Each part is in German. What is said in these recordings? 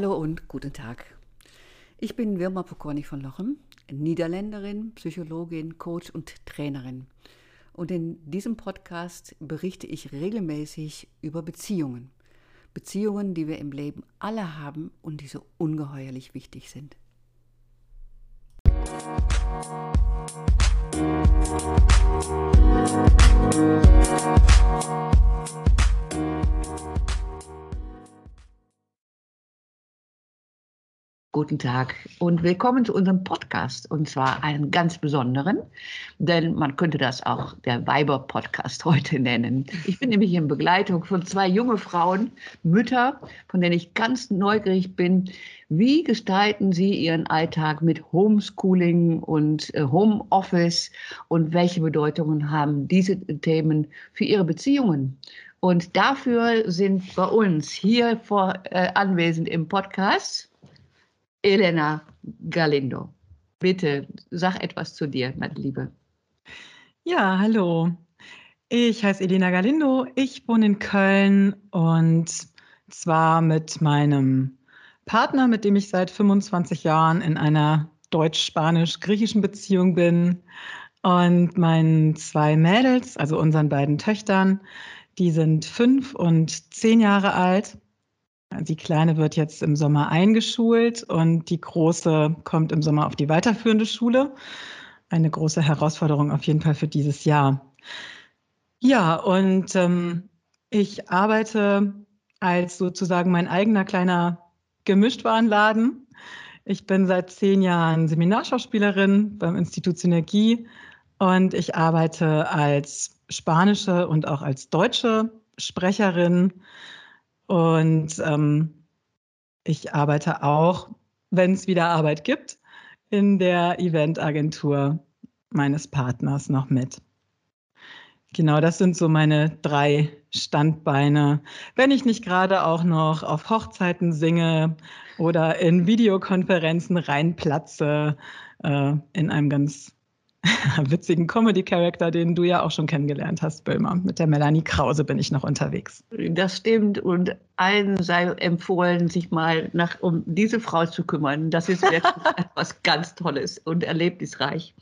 Hallo und guten Tag. Ich bin Wirma Pokorny von Lochem, Niederländerin, Psychologin, Coach und Trainerin. Und in diesem Podcast berichte ich regelmäßig über Beziehungen. Beziehungen, die wir im Leben alle haben und die so ungeheuerlich wichtig sind. Guten Tag und willkommen zu unserem Podcast und zwar einen ganz besonderen, denn man könnte das auch der Weiber-Podcast heute nennen. Ich bin nämlich in Begleitung von zwei junge Frauen, Mütter, von denen ich ganz neugierig bin. Wie gestalten sie ihren Alltag mit Homeschooling und äh, Homeoffice und welche Bedeutungen haben diese Themen für ihre Beziehungen? Und dafür sind bei uns hier vor, äh, anwesend im Podcast Elena Galindo. Bitte sag etwas zu dir, meine Liebe. Ja, hallo. Ich heiße Elena Galindo. Ich wohne in Köln und zwar mit meinem Partner, mit dem ich seit 25 Jahren in einer deutsch-spanisch-griechischen Beziehung bin. Und meinen zwei Mädels, also unseren beiden Töchtern, die sind fünf und zehn Jahre alt. Die Kleine wird jetzt im Sommer eingeschult und die Große kommt im Sommer auf die weiterführende Schule. Eine große Herausforderung auf jeden Fall für dieses Jahr. Ja, und ähm, ich arbeite als sozusagen mein eigener kleiner Gemischtwarenladen. Ich bin seit zehn Jahren Seminarschauspielerin beim Institut Synergie und ich arbeite als spanische und auch als deutsche Sprecherin und ähm, ich arbeite auch, wenn es wieder Arbeit gibt, in der Eventagentur meines Partners noch mit. Genau, das sind so meine drei Standbeine. Wenn ich nicht gerade auch noch auf Hochzeiten singe oder in Videokonferenzen reinplatze, äh, in einem ganz witzigen Comedy-Charakter, den du ja auch schon kennengelernt hast, Böhmer. Mit der Melanie Krause bin ich noch unterwegs. Das stimmt und allen sei empfohlen, sich mal nach, um diese Frau zu kümmern. Das ist wirklich etwas ganz Tolles und erlebnisreich.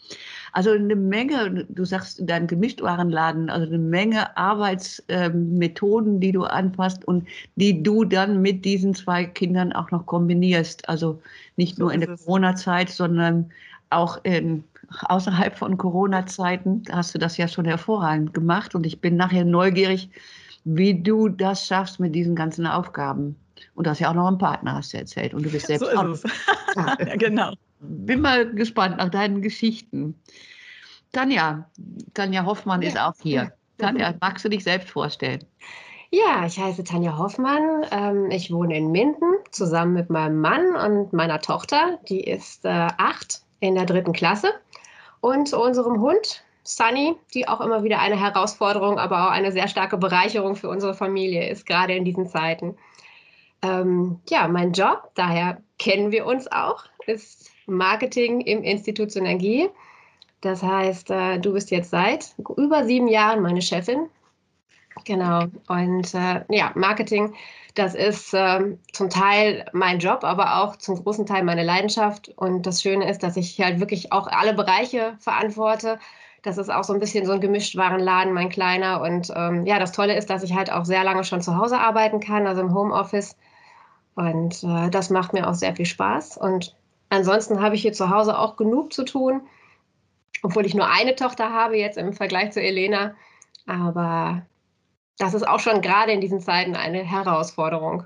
Also eine Menge, du sagst dein Gemischtwarenladen, also eine Menge Arbeitsmethoden, die du anpasst und die du dann mit diesen zwei Kindern auch noch kombinierst. Also nicht nur in der Corona-Zeit, sondern auch in außerhalb von Corona-Zeiten hast du das ja schon hervorragend gemacht und ich bin nachher neugierig, wie du das schaffst mit diesen ganzen Aufgaben. Und du hast ja auch noch einen Partner, hast du erzählt. Und du bist selbst so ist auch. ja, genau. Bin mal gespannt nach deinen Geschichten. Tanja, Tanja Hoffmann ja. ist auch hier. Tanja, magst du dich selbst vorstellen? Ja, ich heiße Tanja Hoffmann. Ähm, ich wohne in Minden zusammen mit meinem Mann und meiner Tochter. Die ist äh, acht in der dritten Klasse und unserem Hund Sunny, die auch immer wieder eine Herausforderung, aber auch eine sehr starke Bereicherung für unsere Familie ist, gerade in diesen Zeiten. Ähm, ja, mein Job, daher kennen wir uns auch, ist Marketing im Institut Synergie. Das heißt, äh, du bist jetzt seit über sieben Jahren meine Chefin. Genau. Und äh, ja, Marketing das ist äh, zum Teil mein Job, aber auch zum großen Teil meine Leidenschaft. Und das Schöne ist, dass ich halt wirklich auch alle Bereiche verantworte. Das ist auch so ein bisschen so ein Gemischtwarenladen, mein kleiner. Und ähm, ja, das Tolle ist, dass ich halt auch sehr lange schon zu Hause arbeiten kann, also im Homeoffice. Und äh, das macht mir auch sehr viel Spaß. Und ansonsten habe ich hier zu Hause auch genug zu tun, obwohl ich nur eine Tochter habe jetzt im Vergleich zu Elena. Aber das ist auch schon gerade in diesen Zeiten eine Herausforderung.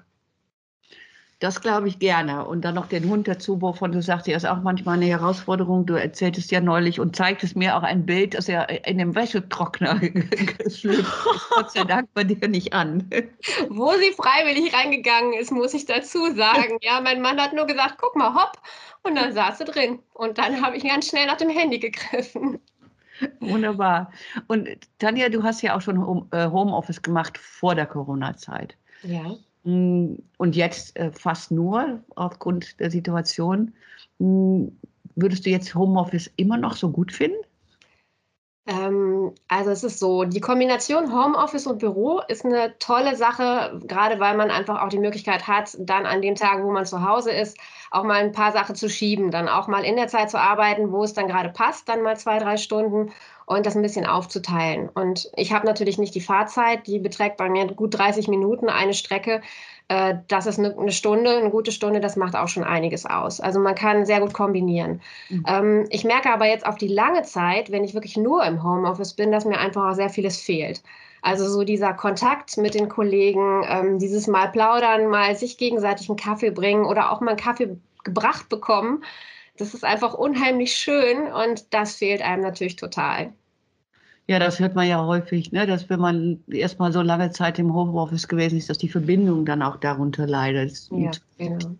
Das glaube ich gerne. Und dann noch den Hund dazu, wovon du sagst, er ist auch manchmal eine Herausforderung. Du erzähltest ja neulich und zeigtest mir auch ein Bild, dass er in dem Wäschetrockner geschlüpft ist. Gott sei Dank bei dir nicht an. Wo sie freiwillig reingegangen ist, muss ich dazu sagen. Ja, mein Mann hat nur gesagt, guck mal, hopp. Und dann saß sie drin. Und dann habe ich ganz schnell nach dem Handy gegriffen. Wunderbar. Und Tanja, du hast ja auch schon äh, Homeoffice gemacht vor der Corona-Zeit. Ja. Mm, und jetzt äh, fast nur aufgrund der Situation. Mm, würdest du jetzt Homeoffice immer noch so gut finden? Ähm, also es ist so, die Kombination Homeoffice und Büro ist eine tolle Sache, gerade weil man einfach auch die Möglichkeit hat, dann an den Tagen, wo man zu Hause ist, auch mal ein paar Sachen zu schieben, dann auch mal in der Zeit zu arbeiten, wo es dann gerade passt, dann mal zwei, drei Stunden und das ein bisschen aufzuteilen. Und ich habe natürlich nicht die Fahrzeit, die beträgt bei mir gut 30 Minuten eine Strecke. Äh, das ist eine, Stunde, eine gute Stunde, das macht auch schon einiges aus. Also man kann sehr gut kombinieren. Mhm. Ähm, ich merke aber jetzt auf die lange Zeit, wenn ich wirklich nur im Homeoffice bin, dass mir einfach auch sehr vieles fehlt. Also so dieser Kontakt mit den Kollegen, ähm, dieses Mal plaudern, mal sich gegenseitig einen Kaffee bringen oder auch mal einen Kaffee gebracht bekommen. Das ist einfach unheimlich schön und das fehlt einem natürlich total. Ja, das hört man ja häufig, ne? dass wenn man erstmal so lange Zeit im Homeoffice gewesen ist, dass die Verbindung dann auch darunter leidet. Ja, genau.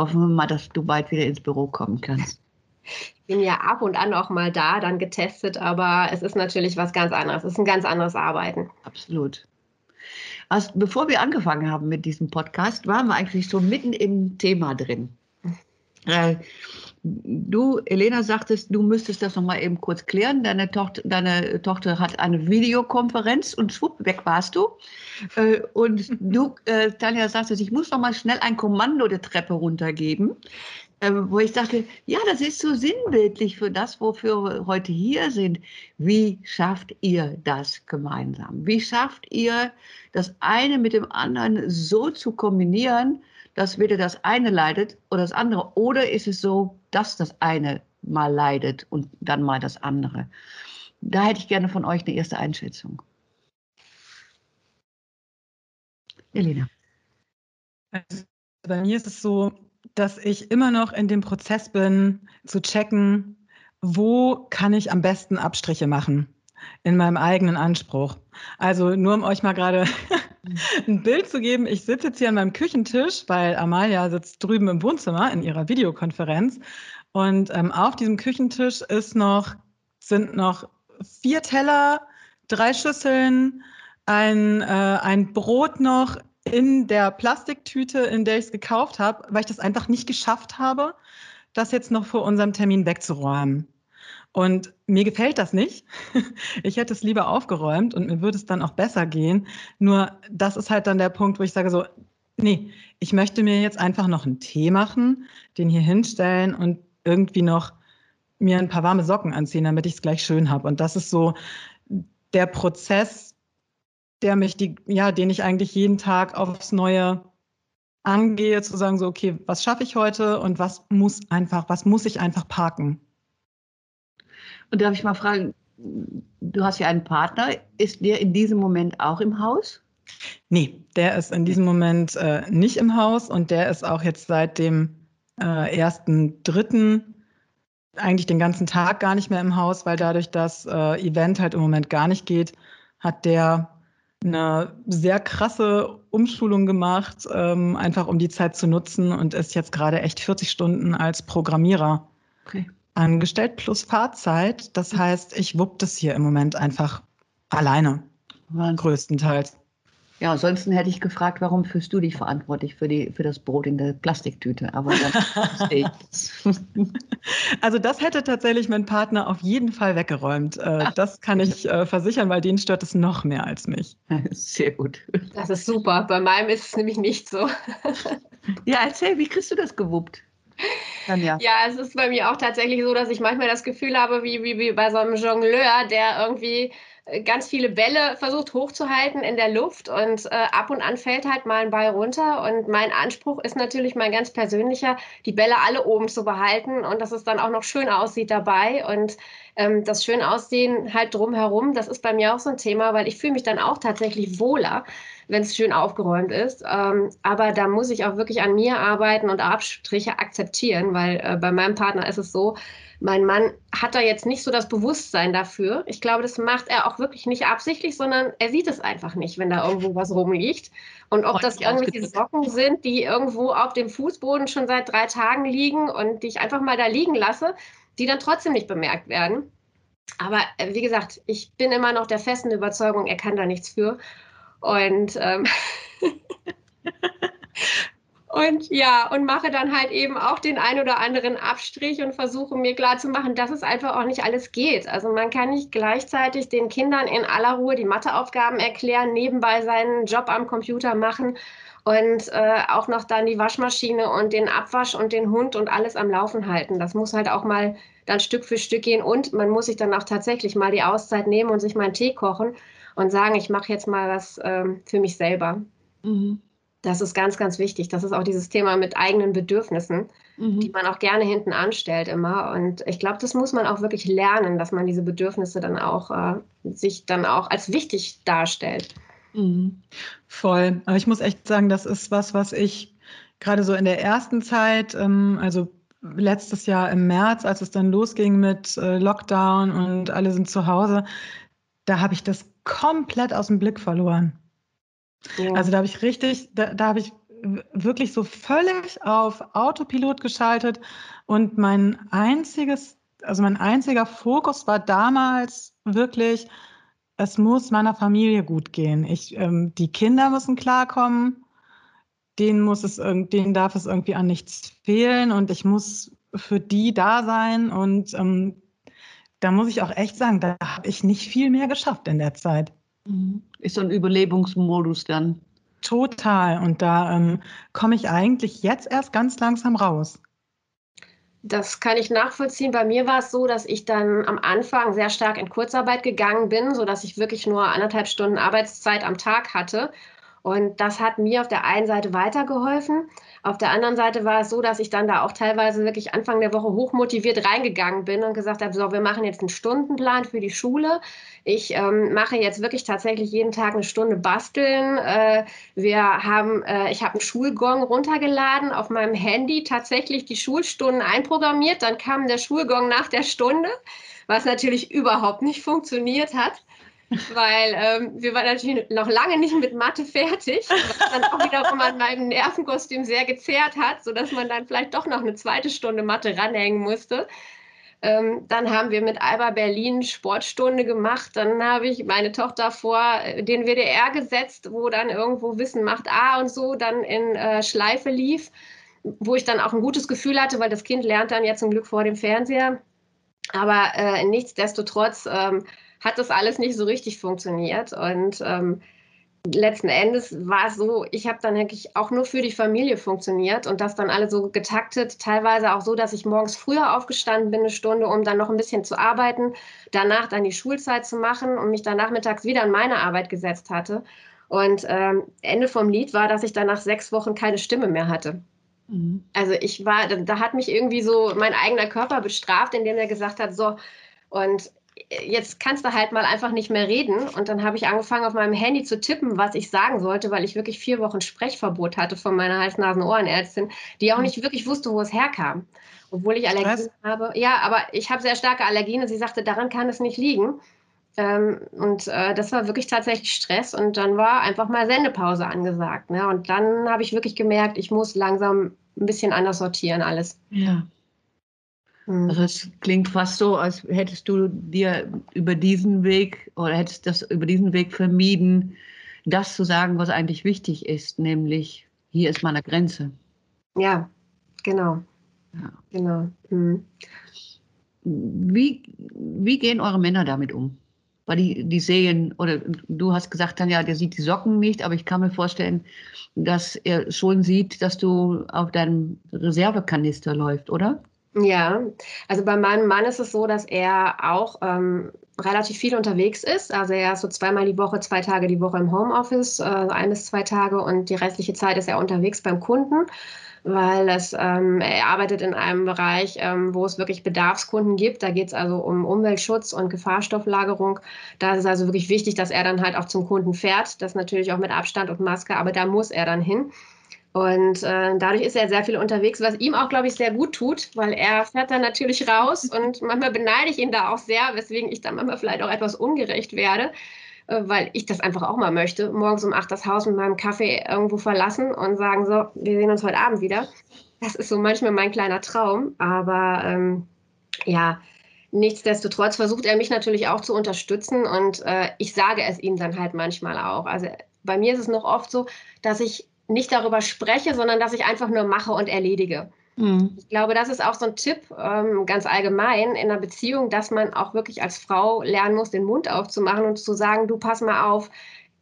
Hoffen wir mal, dass du bald wieder ins Büro kommen kannst. Ich bin ja ab und an auch mal da, dann getestet, aber es ist natürlich was ganz anderes. Es ist ein ganz anderes Arbeiten. Absolut. Also, bevor wir angefangen haben mit diesem Podcast, waren wir eigentlich so mitten im Thema drin. Äh, Du, Elena, sagtest, du müsstest das nochmal eben kurz klären. Deine Tochter, deine Tochter hat eine Videokonferenz und schwupp, weg warst du. Äh, und du, äh, Tanja, sagtest, ich muss nochmal schnell ein Kommando der Treppe runtergeben. Äh, wo ich dachte, ja, das ist so sinnbildlich für das, wofür wir heute hier sind. Wie schafft ihr das gemeinsam? Wie schafft ihr das eine mit dem anderen so zu kombinieren, dass weder das eine leidet oder das andere. Oder ist es so, dass das eine mal leidet und dann mal das andere? Da hätte ich gerne von euch eine erste Einschätzung. Elena. Also bei mir ist es so, dass ich immer noch in dem Prozess bin, zu checken, wo kann ich am besten Abstriche machen in meinem eigenen Anspruch. Also nur um euch mal gerade ein Bild zu geben. Ich sitze jetzt hier an meinem Küchentisch, weil Amalia sitzt drüben im Wohnzimmer in ihrer Videokonferenz. Und ähm, auf diesem Küchentisch ist noch, sind noch vier Teller, drei Schüsseln, ein, äh, ein Brot noch in der Plastiktüte, in der ich es gekauft habe, weil ich das einfach nicht geschafft habe, das jetzt noch vor unserem Termin wegzuräumen. Und mir gefällt das nicht. Ich hätte es lieber aufgeräumt und mir würde es dann auch besser gehen. Nur das ist halt dann der Punkt, wo ich sage so, nee, ich möchte mir jetzt einfach noch einen Tee machen, den hier hinstellen und irgendwie noch mir ein paar warme Socken anziehen, damit ich es gleich schön habe. Und das ist so der Prozess, der mich die, ja, den ich eigentlich jeden Tag aufs Neue angehe, zu sagen so, okay, was schaffe ich heute und was muss einfach, was muss ich einfach parken? Und darf ich mal fragen, du hast ja einen Partner, ist der in diesem Moment auch im Haus? Nee, der ist in diesem Moment äh, nicht im Haus. Und der ist auch jetzt seit dem äh, ersten, dritten eigentlich den ganzen Tag gar nicht mehr im Haus, weil dadurch das äh, Event halt im Moment gar nicht geht, hat der eine sehr krasse Umschulung gemacht, ähm, einfach um die Zeit zu nutzen und ist jetzt gerade echt 40 Stunden als Programmierer. Okay angestellt plus Fahrzeit. Das heißt, ich wupp das hier im Moment einfach alleine. Wahnsinn. Größtenteils. Ja, ansonsten hätte ich gefragt, warum fühlst du dich verantwortlich für, die, für das Brot in der Plastiktüte? Aber dann Also das hätte tatsächlich mein Partner auf jeden Fall weggeräumt. Äh, das kann ich äh, versichern, weil den stört es noch mehr als mich. Sehr gut. Das ist super. Bei meinem ist es nämlich nicht so. Ja, erzähl, wie kriegst du das gewuppt? Ja. ja, es ist bei mir auch tatsächlich so, dass ich manchmal das Gefühl habe, wie, wie, wie bei so einem Jongleur, der irgendwie äh, ganz viele Bälle versucht hochzuhalten in der Luft und äh, ab und an fällt halt mal ein Ball runter. Und mein Anspruch ist natürlich mein ganz persönlicher, die Bälle alle oben zu behalten und dass es dann auch noch schön aussieht dabei. Und ähm, das schön aussehen halt drumherum, das ist bei mir auch so ein Thema, weil ich fühle mich dann auch tatsächlich wohler wenn es schön aufgeräumt ist. Ähm, aber da muss ich auch wirklich an mir arbeiten und Abstriche akzeptieren, weil äh, bei meinem Partner ist es so, mein Mann hat da jetzt nicht so das Bewusstsein dafür. Ich glaube, das macht er auch wirklich nicht absichtlich, sondern er sieht es einfach nicht, wenn da irgendwo was rumliegt. Und ob das irgendwelche Socken sind, die irgendwo auf dem Fußboden schon seit drei Tagen liegen und die ich einfach mal da liegen lasse, die dann trotzdem nicht bemerkt werden. Aber äh, wie gesagt, ich bin immer noch der festen Überzeugung, er kann da nichts für. Und, ähm, Und ja, und mache dann halt eben auch den ein oder anderen Abstrich und versuche mir klarzumachen, dass es einfach auch nicht alles geht. Also man kann nicht gleichzeitig den Kindern in aller Ruhe die Matheaufgaben erklären, nebenbei seinen Job am Computer machen und äh, auch noch dann die Waschmaschine und den Abwasch und den Hund und alles am Laufen halten. Das muss halt auch mal dann Stück für Stück gehen und man muss sich dann auch tatsächlich mal die Auszeit nehmen und sich mal einen Tee kochen und sagen, ich mache jetzt mal was ähm, für mich selber. Mhm. Das ist ganz, ganz wichtig. Das ist auch dieses Thema mit eigenen Bedürfnissen, mhm. die man auch gerne hinten anstellt immer. Und ich glaube, das muss man auch wirklich lernen, dass man diese Bedürfnisse dann auch äh, sich dann auch als wichtig darstellt. Mhm. Voll. Aber ich muss echt sagen, das ist was, was ich gerade so in der ersten Zeit, ähm, also letztes Jahr im März, als es dann losging mit äh, Lockdown und alle sind zu Hause, da habe ich das komplett aus dem Blick verloren. Ja. Also da habe ich richtig, da, da habe ich wirklich so völlig auf Autopilot geschaltet und mein einziges, also mein einziger Fokus war damals wirklich, es muss meiner Familie gut gehen. Ich, ähm, die Kinder müssen klarkommen, denen muss es, denen darf es irgendwie an nichts fehlen und ich muss für die da sein und ähm, da muss ich auch echt sagen, da habe ich nicht viel mehr geschafft in der Zeit. Mhm. Ist so ein Überlebensmodus dann. Total. Und da ähm, komme ich eigentlich jetzt erst ganz langsam raus. Das kann ich nachvollziehen. Bei mir war es so, dass ich dann am Anfang sehr stark in Kurzarbeit gegangen bin, sodass ich wirklich nur anderthalb Stunden Arbeitszeit am Tag hatte und das hat mir auf der einen Seite weitergeholfen. Auf der anderen Seite war es so, dass ich dann da auch teilweise wirklich Anfang der Woche hochmotiviert reingegangen bin und gesagt habe, so, wir machen jetzt einen Stundenplan für die Schule. Ich ähm, mache jetzt wirklich tatsächlich jeden Tag eine Stunde basteln. Äh, wir haben, äh, ich habe einen Schulgong runtergeladen auf meinem Handy, tatsächlich die Schulstunden einprogrammiert. Dann kam der Schulgong nach der Stunde, was natürlich überhaupt nicht funktioniert hat weil ähm, wir waren natürlich noch lange nicht mit Mathe fertig, was dann auch wiederum an meinem Nervenkostüm sehr gezerrt hat, sodass man dann vielleicht doch noch eine zweite Stunde Mathe ranhängen musste. Ähm, dann haben wir mit Alba Berlin Sportstunde gemacht. Dann habe ich meine Tochter vor äh, den WDR gesetzt, wo dann irgendwo Wissen macht A und so dann in äh, Schleife lief, wo ich dann auch ein gutes Gefühl hatte, weil das Kind lernt dann ja zum Glück vor dem Fernseher. Aber äh, nichtsdestotrotz ähm, hat das alles nicht so richtig funktioniert. Und ähm, letzten Endes war es so, ich habe dann wirklich auch nur für die Familie funktioniert und das dann alle so getaktet, teilweise auch so, dass ich morgens früher aufgestanden bin, eine Stunde, um dann noch ein bisschen zu arbeiten, danach dann die Schulzeit zu machen und mich dann nachmittags wieder an meine Arbeit gesetzt hatte. Und ähm, Ende vom Lied war, dass ich dann nach sechs Wochen keine Stimme mehr hatte. Mhm. Also ich war, da hat mich irgendwie so mein eigener Körper bestraft, indem er gesagt hat, so, und jetzt kannst du halt mal einfach nicht mehr reden. Und dann habe ich angefangen, auf meinem Handy zu tippen, was ich sagen sollte, weil ich wirklich vier Wochen Sprechverbot hatte von meiner Hals-Nasen-Ohrenärztin, die auch hm. nicht wirklich wusste, wo es herkam. Obwohl ich Allergien was? habe. Ja, aber ich habe sehr starke Allergien und sie sagte, daran kann es nicht liegen. Ähm, und äh, das war wirklich tatsächlich Stress. Und dann war einfach mal Sendepause angesagt. Ne? Und dann habe ich wirklich gemerkt, ich muss langsam ein bisschen anders sortieren alles. Ja. Mhm. Also es klingt fast so, als hättest du dir über diesen Weg oder hättest das über diesen Weg vermieden, das zu sagen, was eigentlich wichtig ist, nämlich hier ist meine Grenze. Ja, genau. Ja. Genau. Mhm. Wie, wie gehen eure Männer damit um? Weil die, die sehen, oder du hast gesagt dann ja, der sieht die Socken nicht, aber ich kann mir vorstellen, dass er schon sieht, dass du auf deinem Reservekanister läuft, oder? Ja, also bei meinem Mann ist es so, dass er auch ähm, relativ viel unterwegs ist. Also er ist so zweimal die Woche, zwei Tage die Woche im Homeoffice, äh, ein bis zwei Tage und die restliche Zeit ist er unterwegs beim Kunden, weil es, ähm, er arbeitet in einem Bereich, ähm, wo es wirklich Bedarfskunden gibt. Da geht es also um Umweltschutz und Gefahrstofflagerung. Da ist es also wirklich wichtig, dass er dann halt auch zum Kunden fährt. Das natürlich auch mit Abstand und Maske, aber da muss er dann hin. Und äh, dadurch ist er sehr viel unterwegs, was ihm auch, glaube ich, sehr gut tut, weil er fährt dann natürlich raus und manchmal beneide ich ihn da auch sehr, weswegen ich dann manchmal vielleicht auch etwas ungerecht werde, äh, weil ich das einfach auch mal möchte. Morgens um acht das Haus mit meinem Kaffee irgendwo verlassen und sagen so, wir sehen uns heute Abend wieder. Das ist so manchmal mein kleiner Traum, aber ähm, ja, Nichtsdestotrotz versucht er mich natürlich auch zu unterstützen und äh, ich sage es ihm dann halt manchmal auch. Also bei mir ist es noch oft so, dass ich nicht darüber spreche, sondern dass ich einfach nur mache und erledige. Mhm. Ich glaube, das ist auch so ein Tipp ähm, ganz allgemein in einer Beziehung, dass man auch wirklich als Frau lernen muss, den Mund aufzumachen und zu sagen, du pass mal auf,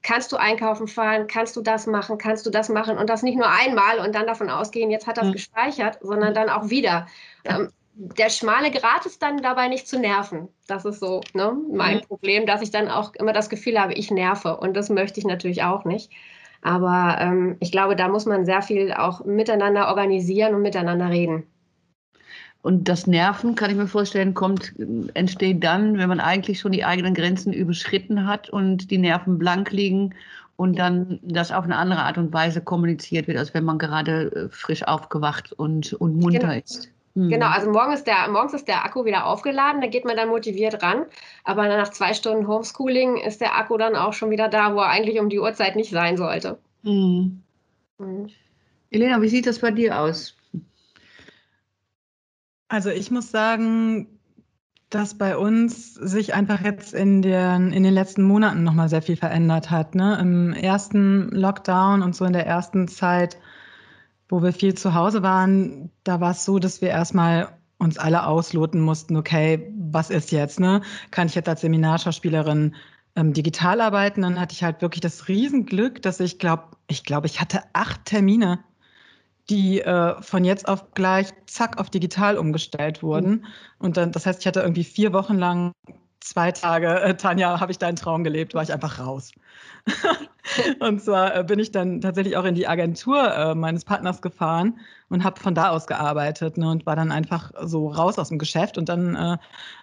kannst du einkaufen fahren, kannst du das machen, kannst du das machen und das nicht nur einmal und dann davon ausgehen, jetzt hat das mhm. gespeichert, sondern dann auch wieder. Ähm, der schmale Grat ist dann dabei nicht zu nerven. Das ist so ne, mein mhm. Problem, dass ich dann auch immer das Gefühl habe, ich nerve und das möchte ich natürlich auch nicht. Aber ähm, ich glaube, da muss man sehr viel auch miteinander organisieren und miteinander reden. Und das Nerven, kann ich mir vorstellen, kommt, entsteht dann, wenn man eigentlich schon die eigenen Grenzen überschritten hat und die Nerven blank liegen und dann das auf eine andere Art und Weise kommuniziert wird, als wenn man gerade äh, frisch aufgewacht und, und munter genau. ist. Genau, also morgen ist der, morgens ist der Akku wieder aufgeladen, da geht man dann motiviert ran. Aber nach zwei Stunden Homeschooling ist der Akku dann auch schon wieder da, wo er eigentlich um die Uhrzeit nicht sein sollte. Hm. Hm. Elena, wie sieht das bei dir aus? Also ich muss sagen, dass bei uns sich einfach jetzt in den, in den letzten Monaten nochmal sehr viel verändert hat. Ne? Im ersten Lockdown und so in der ersten Zeit wo wir viel zu Hause waren, da war es so, dass wir erstmal uns alle ausloten mussten, okay, was ist jetzt, ne? Kann ich jetzt als Seminarschauspielerin ähm, digital arbeiten? Dann hatte ich halt wirklich das Riesenglück, dass ich glaube, ich glaube, ich hatte acht Termine, die äh, von jetzt auf gleich zack auf digital umgestellt wurden. Mhm. Und dann, das heißt, ich hatte irgendwie vier Wochen lang zwei Tage, äh, Tanja, habe ich deinen Traum gelebt, war ich einfach raus. und zwar äh, bin ich dann tatsächlich auch in die Agentur äh, meines Partners gefahren und habe von da aus gearbeitet ne, und war dann einfach so raus aus dem Geschäft. Und dann äh,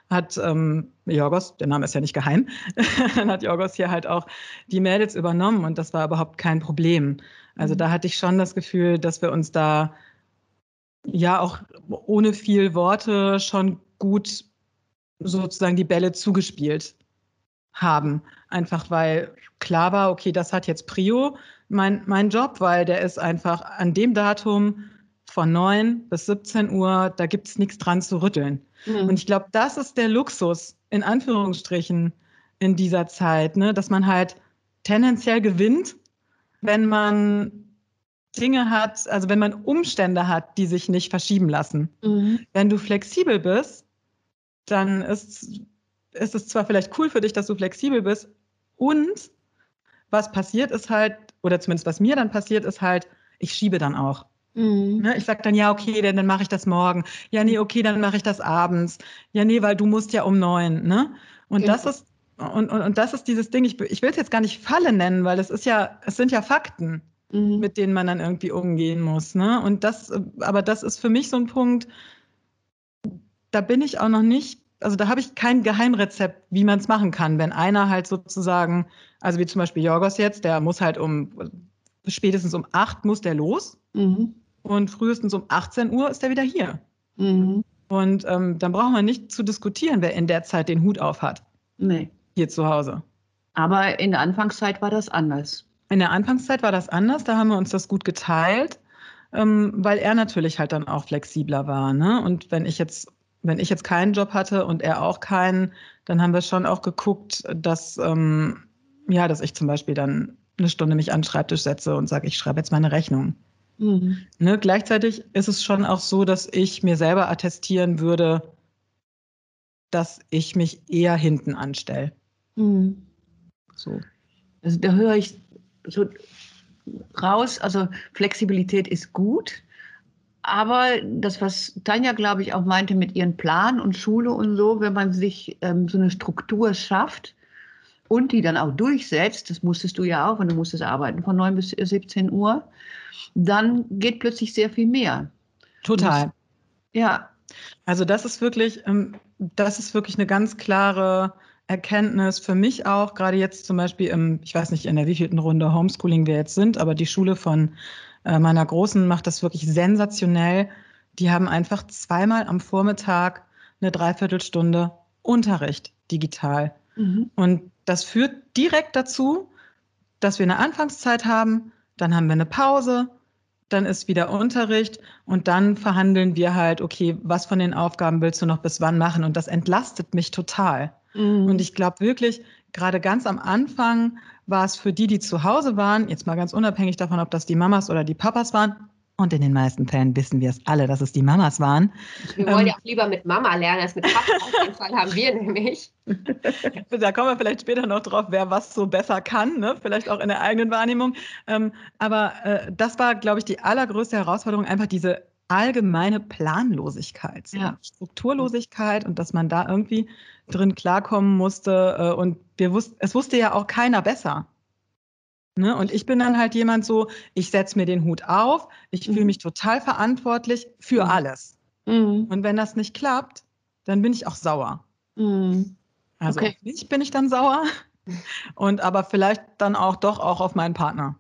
hat ähm, Jorgos, der Name ist ja nicht geheim, dann hat Jorgos hier halt auch die Mädels übernommen und das war überhaupt kein Problem. Also mhm. da hatte ich schon das Gefühl, dass wir uns da ja auch ohne viel Worte schon gut sozusagen die Bälle zugespielt haben. Einfach weil klar war, okay, das hat jetzt Prio, mein, mein Job, weil der ist einfach an dem Datum von 9 bis 17 Uhr, da gibt es nichts dran zu rütteln. Mhm. Und ich glaube, das ist der Luxus, in Anführungsstrichen, in dieser Zeit, ne? dass man halt tendenziell gewinnt, wenn man Dinge hat, also wenn man Umstände hat, die sich nicht verschieben lassen. Mhm. Wenn du flexibel bist, dann ist, ist es zwar vielleicht cool für dich, dass du flexibel bist und was passiert ist halt, oder zumindest was mir dann passiert ist halt, ich schiebe dann auch. Mhm. Ne, ich sage dann, ja, okay, dann, dann mache ich das morgen. Ja, nee, okay, dann mache ich das abends. Ja, nee, weil du musst ja um neun. Ne? Und genau. das ist, und, und, und das ist dieses Ding, ich, ich will es jetzt gar nicht Falle nennen, weil es ist ja, es sind ja Fakten, mhm. mit denen man dann irgendwie umgehen muss. Ne? Und das, aber das ist für mich so ein Punkt, da bin ich auch noch nicht, also da habe ich kein Geheimrezept, wie man es machen kann, wenn einer halt sozusagen, also wie zum Beispiel Jorgos jetzt, der muss halt um spätestens um acht muss der los mhm. und frühestens um 18 Uhr ist er wieder hier. Mhm. Und ähm, dann braucht man nicht zu diskutieren, wer in der Zeit den Hut auf hat. Nee. Hier zu Hause. Aber in der Anfangszeit war das anders. In der Anfangszeit war das anders, da haben wir uns das gut geteilt, ähm, weil er natürlich halt dann auch flexibler war. Ne? Und wenn ich jetzt wenn ich jetzt keinen Job hatte und er auch keinen, dann haben wir schon auch geguckt, dass, ähm, ja, dass ich zum Beispiel dann eine Stunde mich an den Schreibtisch setze und sage, ich schreibe jetzt meine Rechnung. Mhm. Ne, gleichzeitig ist es schon auch so, dass ich mir selber attestieren würde, dass ich mich eher hinten anstelle. Mhm. So. Also da höre ich so raus, also Flexibilität ist gut, aber das, was Tanja, glaube ich, auch meinte mit ihren Plan und Schule und so, wenn man sich ähm, so eine Struktur schafft und die dann auch durchsetzt, das musstest du ja auch, und du musstest arbeiten von 9 bis 17 Uhr, dann geht plötzlich sehr viel mehr. Total. Das, ja. Also das ist wirklich, ähm, das ist wirklich eine ganz klare Erkenntnis für mich auch, gerade jetzt zum Beispiel im, ich weiß nicht, in der wievielten Runde Homeschooling wir jetzt sind, aber die Schule von äh, meiner Großen macht das wirklich sensationell. Die haben einfach zweimal am Vormittag eine Dreiviertelstunde Unterricht digital. Mhm. Und das führt direkt dazu, dass wir eine Anfangszeit haben, dann haben wir eine Pause, dann ist wieder Unterricht und dann verhandeln wir halt, okay, was von den Aufgaben willst du noch bis wann machen? Und das entlastet mich total. Mhm. Und ich glaube wirklich, gerade ganz am Anfang war es für die, die zu Hause waren, jetzt mal ganz unabhängig davon, ob das die Mamas oder die Papas waren, und in den meisten Fällen wissen wir es alle, dass es die Mamas waren. Wir wollen ähm, ja auch lieber mit Mama lernen als mit Papa. Auf jeden Fall haben wir nämlich. da kommen wir vielleicht später noch drauf, wer was so besser kann, ne? vielleicht auch in der eigenen Wahrnehmung. Ähm, aber äh, das war, glaube ich, die allergrößte Herausforderung, einfach diese allgemeine Planlosigkeit, ja. Strukturlosigkeit und dass man da irgendwie drin klarkommen musste. Äh, und wir wussten, es wusste ja auch keiner besser. Ne? Und ich bin dann halt jemand so, ich setze mir den Hut auf, ich mhm. fühle mich total verantwortlich für mhm. alles. Mhm. Und wenn das nicht klappt, dann bin ich auch sauer. Mhm. Also okay. auf mich bin ich dann sauer und aber vielleicht dann auch doch auch auf meinen Partner.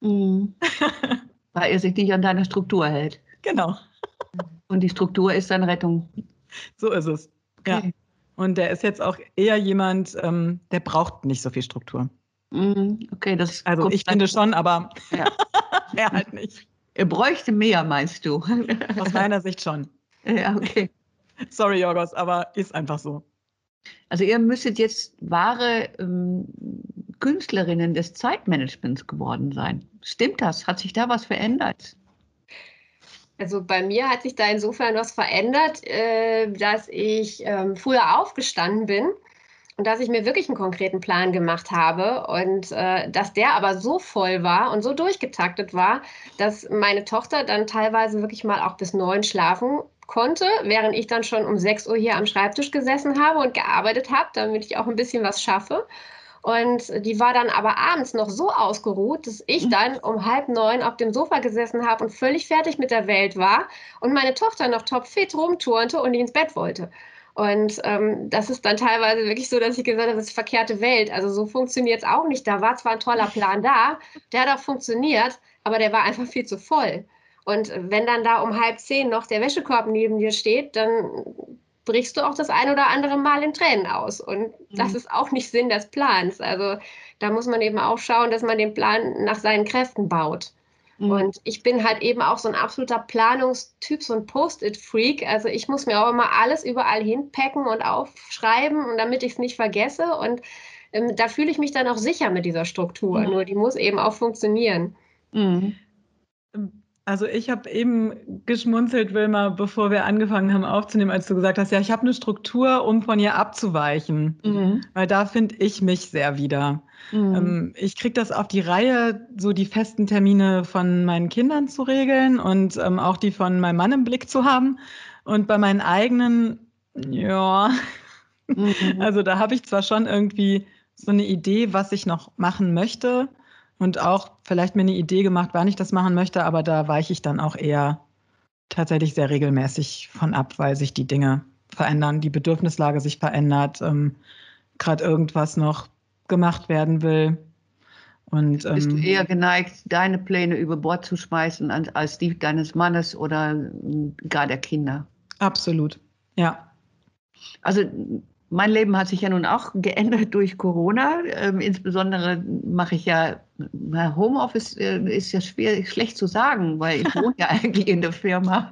Mhm. Weil er sich nicht an deiner Struktur hält. Genau. Und die Struktur ist dann Rettung. So ist es. Okay. Ja. Und der ist jetzt auch eher jemand, ähm, der braucht nicht so viel Struktur. Mhm, okay, das Also ich finde schon, aber ja. er halt nicht. Er bräuchte mehr, meinst du? Aus meiner Sicht schon. Ja, okay. Sorry, Jorgos, aber ist einfach so. Also ihr müsstet jetzt wahre ähm, Künstlerinnen des Zeitmanagements geworden sein. Stimmt das? Hat sich da was verändert? Also bei mir hat sich da insofern was verändert, äh, dass ich ähm, früher aufgestanden bin und dass ich mir wirklich einen konkreten Plan gemacht habe und äh, dass der aber so voll war und so durchgetaktet war, dass meine Tochter dann teilweise wirklich mal auch bis neun schlafen konnte, während ich dann schon um sechs Uhr hier am Schreibtisch gesessen habe und gearbeitet habe, damit ich auch ein bisschen was schaffe. Und die war dann aber abends noch so ausgeruht, dass ich mhm. dann um halb neun auf dem Sofa gesessen habe und völlig fertig mit der Welt war und meine Tochter noch topfit rumturnte und ins Bett wollte. Und ähm, das ist dann teilweise wirklich so, dass ich gesagt habe, das ist verkehrte Welt. Also so funktioniert es auch nicht. Da war zwar ein toller Plan da, der hat auch funktioniert, aber der war einfach viel zu voll. Und wenn dann da um halb zehn noch der Wäschekorb neben dir steht, dann brichst du auch das ein oder andere Mal in Tränen aus. Und das mhm. ist auch nicht Sinn des Plans. Also da muss man eben auch schauen, dass man den Plan nach seinen Kräften baut. Mhm. Und ich bin halt eben auch so ein absoluter Planungstyp, so ein Post-it-Freak. Also ich muss mir auch immer alles überall hinpacken und aufschreiben, und damit ich es nicht vergesse. Und ähm, da fühle ich mich dann auch sicher mit dieser Struktur. Mhm. Nur die muss eben auch funktionieren. Also ich habe eben geschmunzelt, Wilma, bevor wir angefangen haben aufzunehmen, als du gesagt hast, ja, ich habe eine Struktur, um von ihr abzuweichen. Mhm. Weil da finde ich mich sehr wieder. Mhm. Ähm, ich kriege das auf die Reihe, so die festen Termine von meinen Kindern zu regeln und ähm, auch die von meinem Mann im Blick zu haben. Und bei meinen eigenen, ja, mhm. also da habe ich zwar schon irgendwie so eine Idee, was ich noch machen möchte und auch vielleicht mir eine Idee gemacht, wann ich das machen möchte, aber da weiche ich dann auch eher tatsächlich sehr regelmäßig von ab, weil sich die Dinge verändern, die Bedürfnislage sich verändert, ähm, gerade irgendwas noch gemacht werden will. Und, ähm, Bist du eher geneigt, deine Pläne über Bord zu schmeißen als die deines Mannes oder hm, gar der Kinder? Absolut, ja. Also mein Leben hat sich ja nun auch geändert durch Corona. Ähm, insbesondere mache ich ja, Homeoffice äh, ist ja schwer, schlecht zu sagen, weil ich wohne ja eigentlich in der Firma.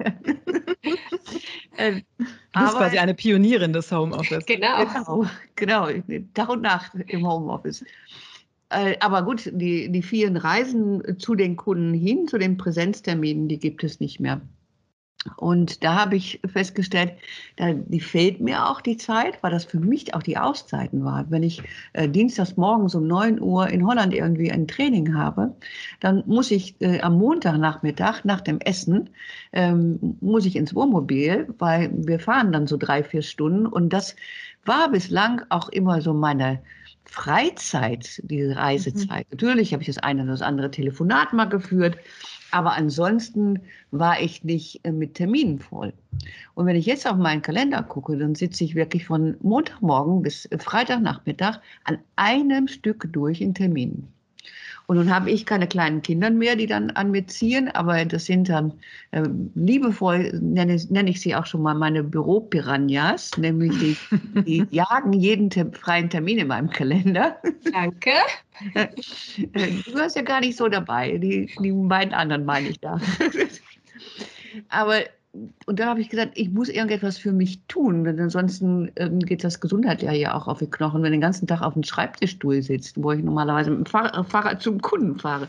äh, du bist quasi eine Pionierin des Homeoffice. Genau. Genau, genau Tag und Nacht im Homeoffice. Äh, aber gut, die, die vielen Reisen zu den Kunden hin, zu den Präsenzterminen, die gibt es nicht mehr. Und da habe ich festgestellt, da, die fehlt mir auch die Zeit, weil das für mich auch die Auszeiten waren. Wenn ich äh, dienstags morgens um 9 Uhr in Holland irgendwie ein Training habe, dann muss ich äh, am Montagnachmittag nach dem Essen, ähm, muss ich ins Wohnmobil, weil wir fahren dann so drei, vier Stunden. Und das war bislang auch immer so meine Freizeit, diese Reisezeit. Mhm. Natürlich habe ich das eine oder das andere Telefonat mal geführt, aber ansonsten war ich nicht äh, mit Terminen voll. Und wenn ich jetzt auf meinen Kalender gucke, dann sitze ich wirklich von Montagmorgen bis Freitagnachmittag an einem Stück durch in Terminen. Und nun habe ich keine kleinen Kinder mehr, die dann an mir ziehen, aber das sind dann äh, liebevoll, nenne, nenne, ich sie auch schon mal meine Büro-Piranhas, nämlich die, die jagen jeden te freien Termin in meinem Kalender. Danke. Du warst ja gar nicht so dabei, die, die beiden anderen meine ich da. aber und dann habe ich gesagt, ich muss irgendetwas für mich tun, denn ansonsten ähm, geht das Gesundheit ja hier auch auf die Knochen, wenn du den ganzen Tag auf dem Schreibtischstuhl sitzt, wo ich normalerweise mit dem Fahrrad, Fahrrad zum Kunden fahre.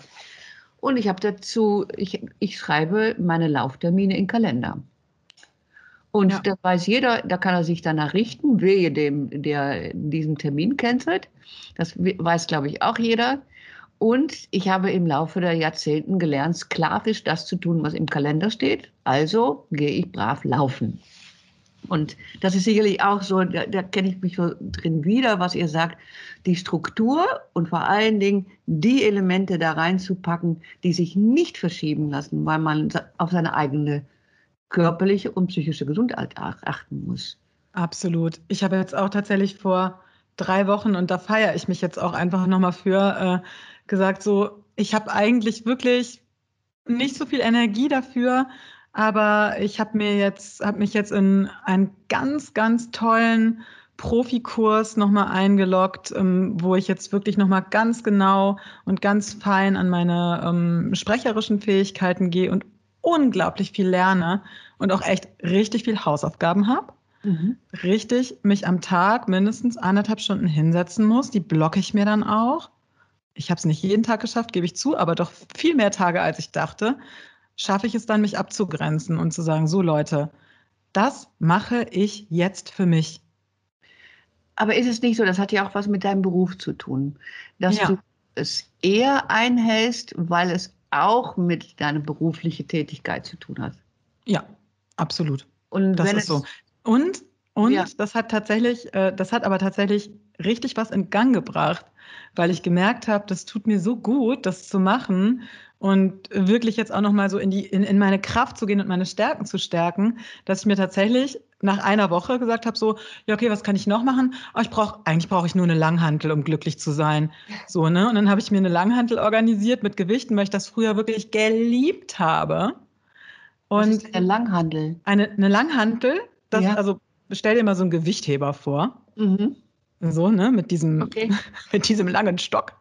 Und ich habe dazu, ich, ich schreibe meine Lauftermine in Kalender. Und ja. da weiß jeder, da kann er sich danach richten, wehe dem, der diesen Termin cancelt. Das weiß, glaube ich, auch jeder. Und ich habe im Laufe der Jahrzehnten gelernt, sklavisch das zu tun, was im Kalender steht. Also gehe ich brav laufen. Und das ist sicherlich auch so, da, da kenne ich mich so drin wieder, was ihr sagt, die Struktur und vor allen Dingen die Elemente da reinzupacken, die sich nicht verschieben lassen, weil man auf seine eigene körperliche und psychische Gesundheit achten muss. Absolut. Ich habe jetzt auch tatsächlich vor drei Wochen, und da feiere ich mich jetzt auch einfach nochmal für, äh, gesagt, so, ich habe eigentlich wirklich nicht so viel Energie dafür, aber ich habe mir jetzt, habe mich jetzt in einen ganz, ganz tollen Profikurs nochmal eingeloggt, ähm, wo ich jetzt wirklich nochmal ganz genau und ganz fein an meine ähm, sprecherischen Fähigkeiten gehe und unglaublich viel lerne und auch echt richtig viel Hausaufgaben habe. Mhm. Richtig mich am Tag mindestens anderthalb Stunden hinsetzen muss. Die blocke ich mir dann auch. Ich habe es nicht jeden Tag geschafft, gebe ich zu, aber doch viel mehr Tage, als ich dachte. Schaffe ich es dann, mich abzugrenzen und zu sagen, so Leute, das mache ich jetzt für mich. Aber ist es nicht so, das hat ja auch was mit deinem Beruf zu tun, dass ja. du es eher einhältst, weil es auch mit deiner beruflichen Tätigkeit zu tun hat? Ja, absolut. Und das ist so. Und, und ja. das hat tatsächlich, äh, das hat aber tatsächlich richtig was in Gang gebracht, weil ich gemerkt habe, das tut mir so gut, das zu machen und wirklich jetzt auch nochmal so in, die, in, in meine Kraft zu gehen und meine Stärken zu stärken, dass ich mir tatsächlich nach einer Woche gesagt habe, so, ja, okay, was kann ich noch machen? Oh, ich brauche, eigentlich brauche ich nur eine Langhantel, um glücklich zu sein. So, ne? Und dann habe ich mir eine Langhantel organisiert mit Gewichten, weil ich das früher wirklich geliebt habe. Und was ist eine Langhantel? Eine, eine Langhantel, das, ja. also stell dir mal so einen Gewichtheber vor. Mhm. So, ne, mit diesem, okay. mit diesem langen Stock.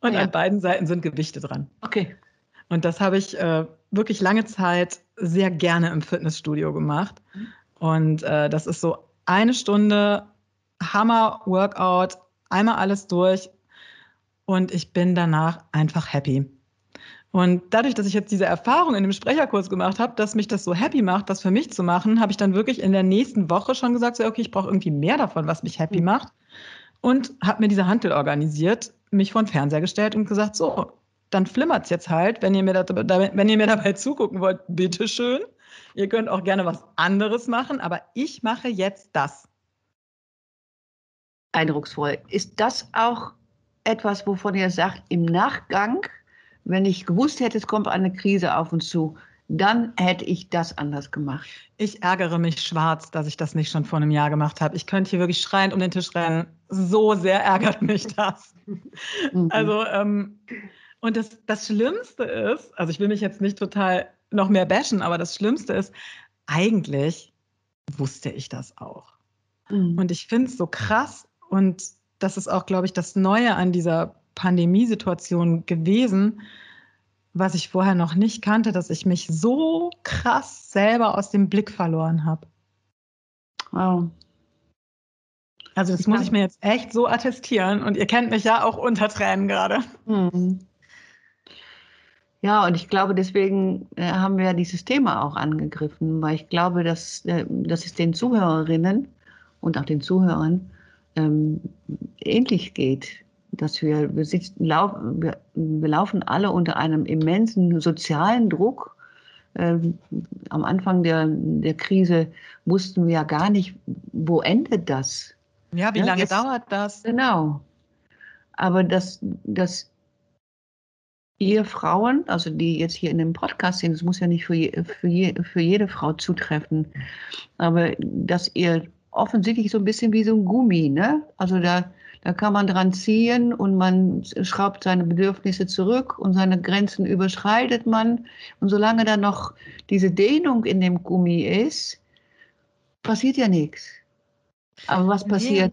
Und ja. an beiden Seiten sind Gewichte dran. Okay. Und das habe ich äh, wirklich lange Zeit sehr gerne im Fitnessstudio gemacht. Mhm. Und äh, das ist so eine Stunde Hammer-Workout, einmal alles durch. Und ich bin danach einfach happy. Und dadurch, dass ich jetzt diese Erfahrung in dem Sprecherkurs gemacht habe, dass mich das so happy macht, das für mich zu machen, habe ich dann wirklich in der nächsten Woche schon gesagt, so, okay, ich brauche irgendwie mehr davon, was mich happy mhm. macht. Und habe mir diese Handel organisiert, mich vor den Fernseher gestellt und gesagt, so, dann flimmert es jetzt halt. Wenn ihr, mir da, wenn ihr mir dabei zugucken wollt, bitteschön. Ihr könnt auch gerne was anderes machen, aber ich mache jetzt das. Eindrucksvoll. Ist das auch etwas, wovon ihr sagt, im Nachgang wenn ich gewusst hätte, es kommt eine Krise auf uns zu, dann hätte ich das anders gemacht. Ich ärgere mich schwarz, dass ich das nicht schon vor einem Jahr gemacht habe. Ich könnte hier wirklich schreiend um den Tisch rennen. So sehr ärgert mich das. Mhm. Also, ähm, und das, das Schlimmste ist, also ich will mich jetzt nicht total noch mehr bashen, aber das Schlimmste ist, eigentlich wusste ich das auch. Mhm. Und ich finde es so krass und das ist auch, glaube ich, das Neue an dieser Pandemiesituation gewesen, was ich vorher noch nicht kannte, dass ich mich so krass selber aus dem Blick verloren habe. Wow. Also das muss ich mir jetzt echt so attestieren und ihr kennt mich ja auch unter Tränen gerade. Mhm. Ja, und ich glaube, deswegen äh, haben wir dieses Thema auch angegriffen, weil ich glaube, dass, äh, dass es den Zuhörerinnen und auch den Zuhörern ähm, ähnlich geht dass wir, wir, sitzen, lauf, wir, wir, laufen alle unter einem immensen sozialen Druck. Ähm, am Anfang der, der Krise wussten wir ja gar nicht, wo endet das. Ja, wie ja, lange jetzt, dauert das? Genau. Aber dass, dass ihr Frauen, also die jetzt hier in dem Podcast sind, das muss ja nicht für, je, für, je, für jede Frau zutreffen, aber dass ihr offensichtlich so ein bisschen wie so ein Gummi, ne? Also da, da kann man dran ziehen und man schraubt seine Bedürfnisse zurück und seine Grenzen überschreitet man. Und solange da noch diese Dehnung in dem Gummi ist, passiert ja nichts. Aber was passiert,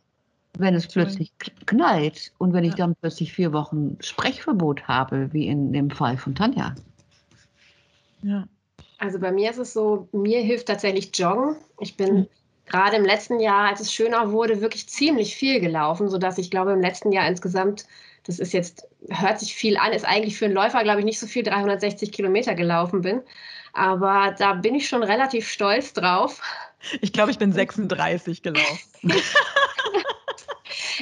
wenn es plötzlich knallt und wenn ich dann plötzlich vier Wochen Sprechverbot habe, wie in dem Fall von Tanja? Ja. Also bei mir ist es so, mir hilft tatsächlich Joggen. Ich bin mhm. Gerade im letzten Jahr, als es schöner wurde, wirklich ziemlich viel gelaufen, sodass ich glaube, im letzten Jahr insgesamt, das ist jetzt, hört sich viel an, ist eigentlich für einen Läufer, glaube ich, nicht so viel, 360 Kilometer gelaufen bin. Aber da bin ich schon relativ stolz drauf. Ich glaube, ich bin 36 gelaufen.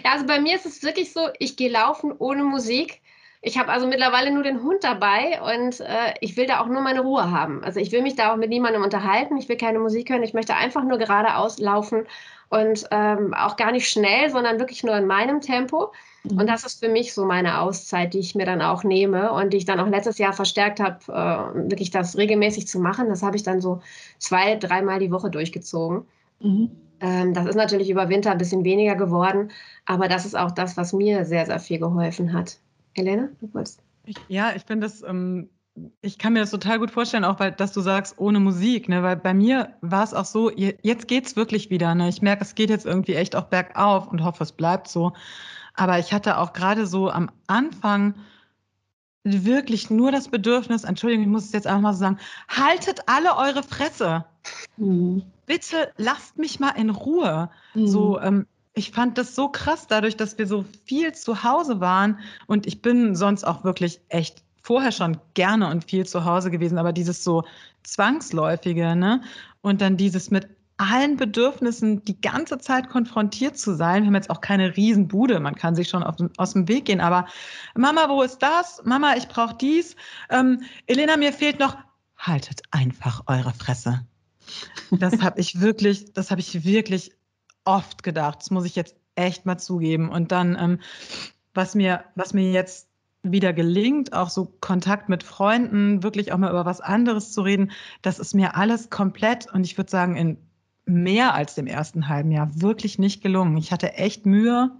ja, also bei mir ist es wirklich so, ich gehe laufen ohne Musik. Ich habe also mittlerweile nur den Hund dabei und äh, ich will da auch nur meine Ruhe haben. Also ich will mich da auch mit niemandem unterhalten, ich will keine Musik hören, ich möchte einfach nur geradeaus laufen und ähm, auch gar nicht schnell, sondern wirklich nur in meinem Tempo. Mhm. Und das ist für mich so meine Auszeit, die ich mir dann auch nehme und die ich dann auch letztes Jahr verstärkt habe, äh, wirklich das regelmäßig zu machen. Das habe ich dann so zwei, dreimal die Woche durchgezogen. Mhm. Ähm, das ist natürlich über Winter ein bisschen weniger geworden, aber das ist auch das, was mir sehr, sehr viel geholfen hat. Elena, du wolltest. Ja, ich finde das, ähm, ich kann mir das total gut vorstellen, auch weil, dass du sagst, ohne Musik, ne? Weil bei mir war es auch so, jetzt geht es wirklich wieder. Ne? Ich merke, es geht jetzt irgendwie echt auch bergauf und hoffe, es bleibt so. Aber ich hatte auch gerade so am Anfang wirklich nur das Bedürfnis, Entschuldigung, ich muss es jetzt einfach mal so sagen, haltet alle eure Fresse. Mhm. Bitte lasst mich mal in Ruhe. Mhm. So, ähm, ich fand das so krass, dadurch, dass wir so viel zu Hause waren. Und ich bin sonst auch wirklich echt vorher schon gerne und viel zu Hause gewesen, aber dieses so zwangsläufige, ne? Und dann dieses mit allen Bedürfnissen die ganze Zeit konfrontiert zu sein. Wir haben jetzt auch keine Riesenbude, man kann sich schon auf, aus dem Weg gehen, aber Mama, wo ist das? Mama, ich brauche dies. Ähm, Elena, mir fehlt noch. Haltet einfach eure Fresse. Das habe ich wirklich, das habe ich wirklich oft gedacht. Das muss ich jetzt echt mal zugeben. Und dann, ähm, was mir, was mir jetzt wieder gelingt, auch so Kontakt mit Freunden, wirklich auch mal über was anderes zu reden, das ist mir alles komplett und ich würde sagen, in mehr als dem ersten halben Jahr wirklich nicht gelungen. Ich hatte echt Mühe,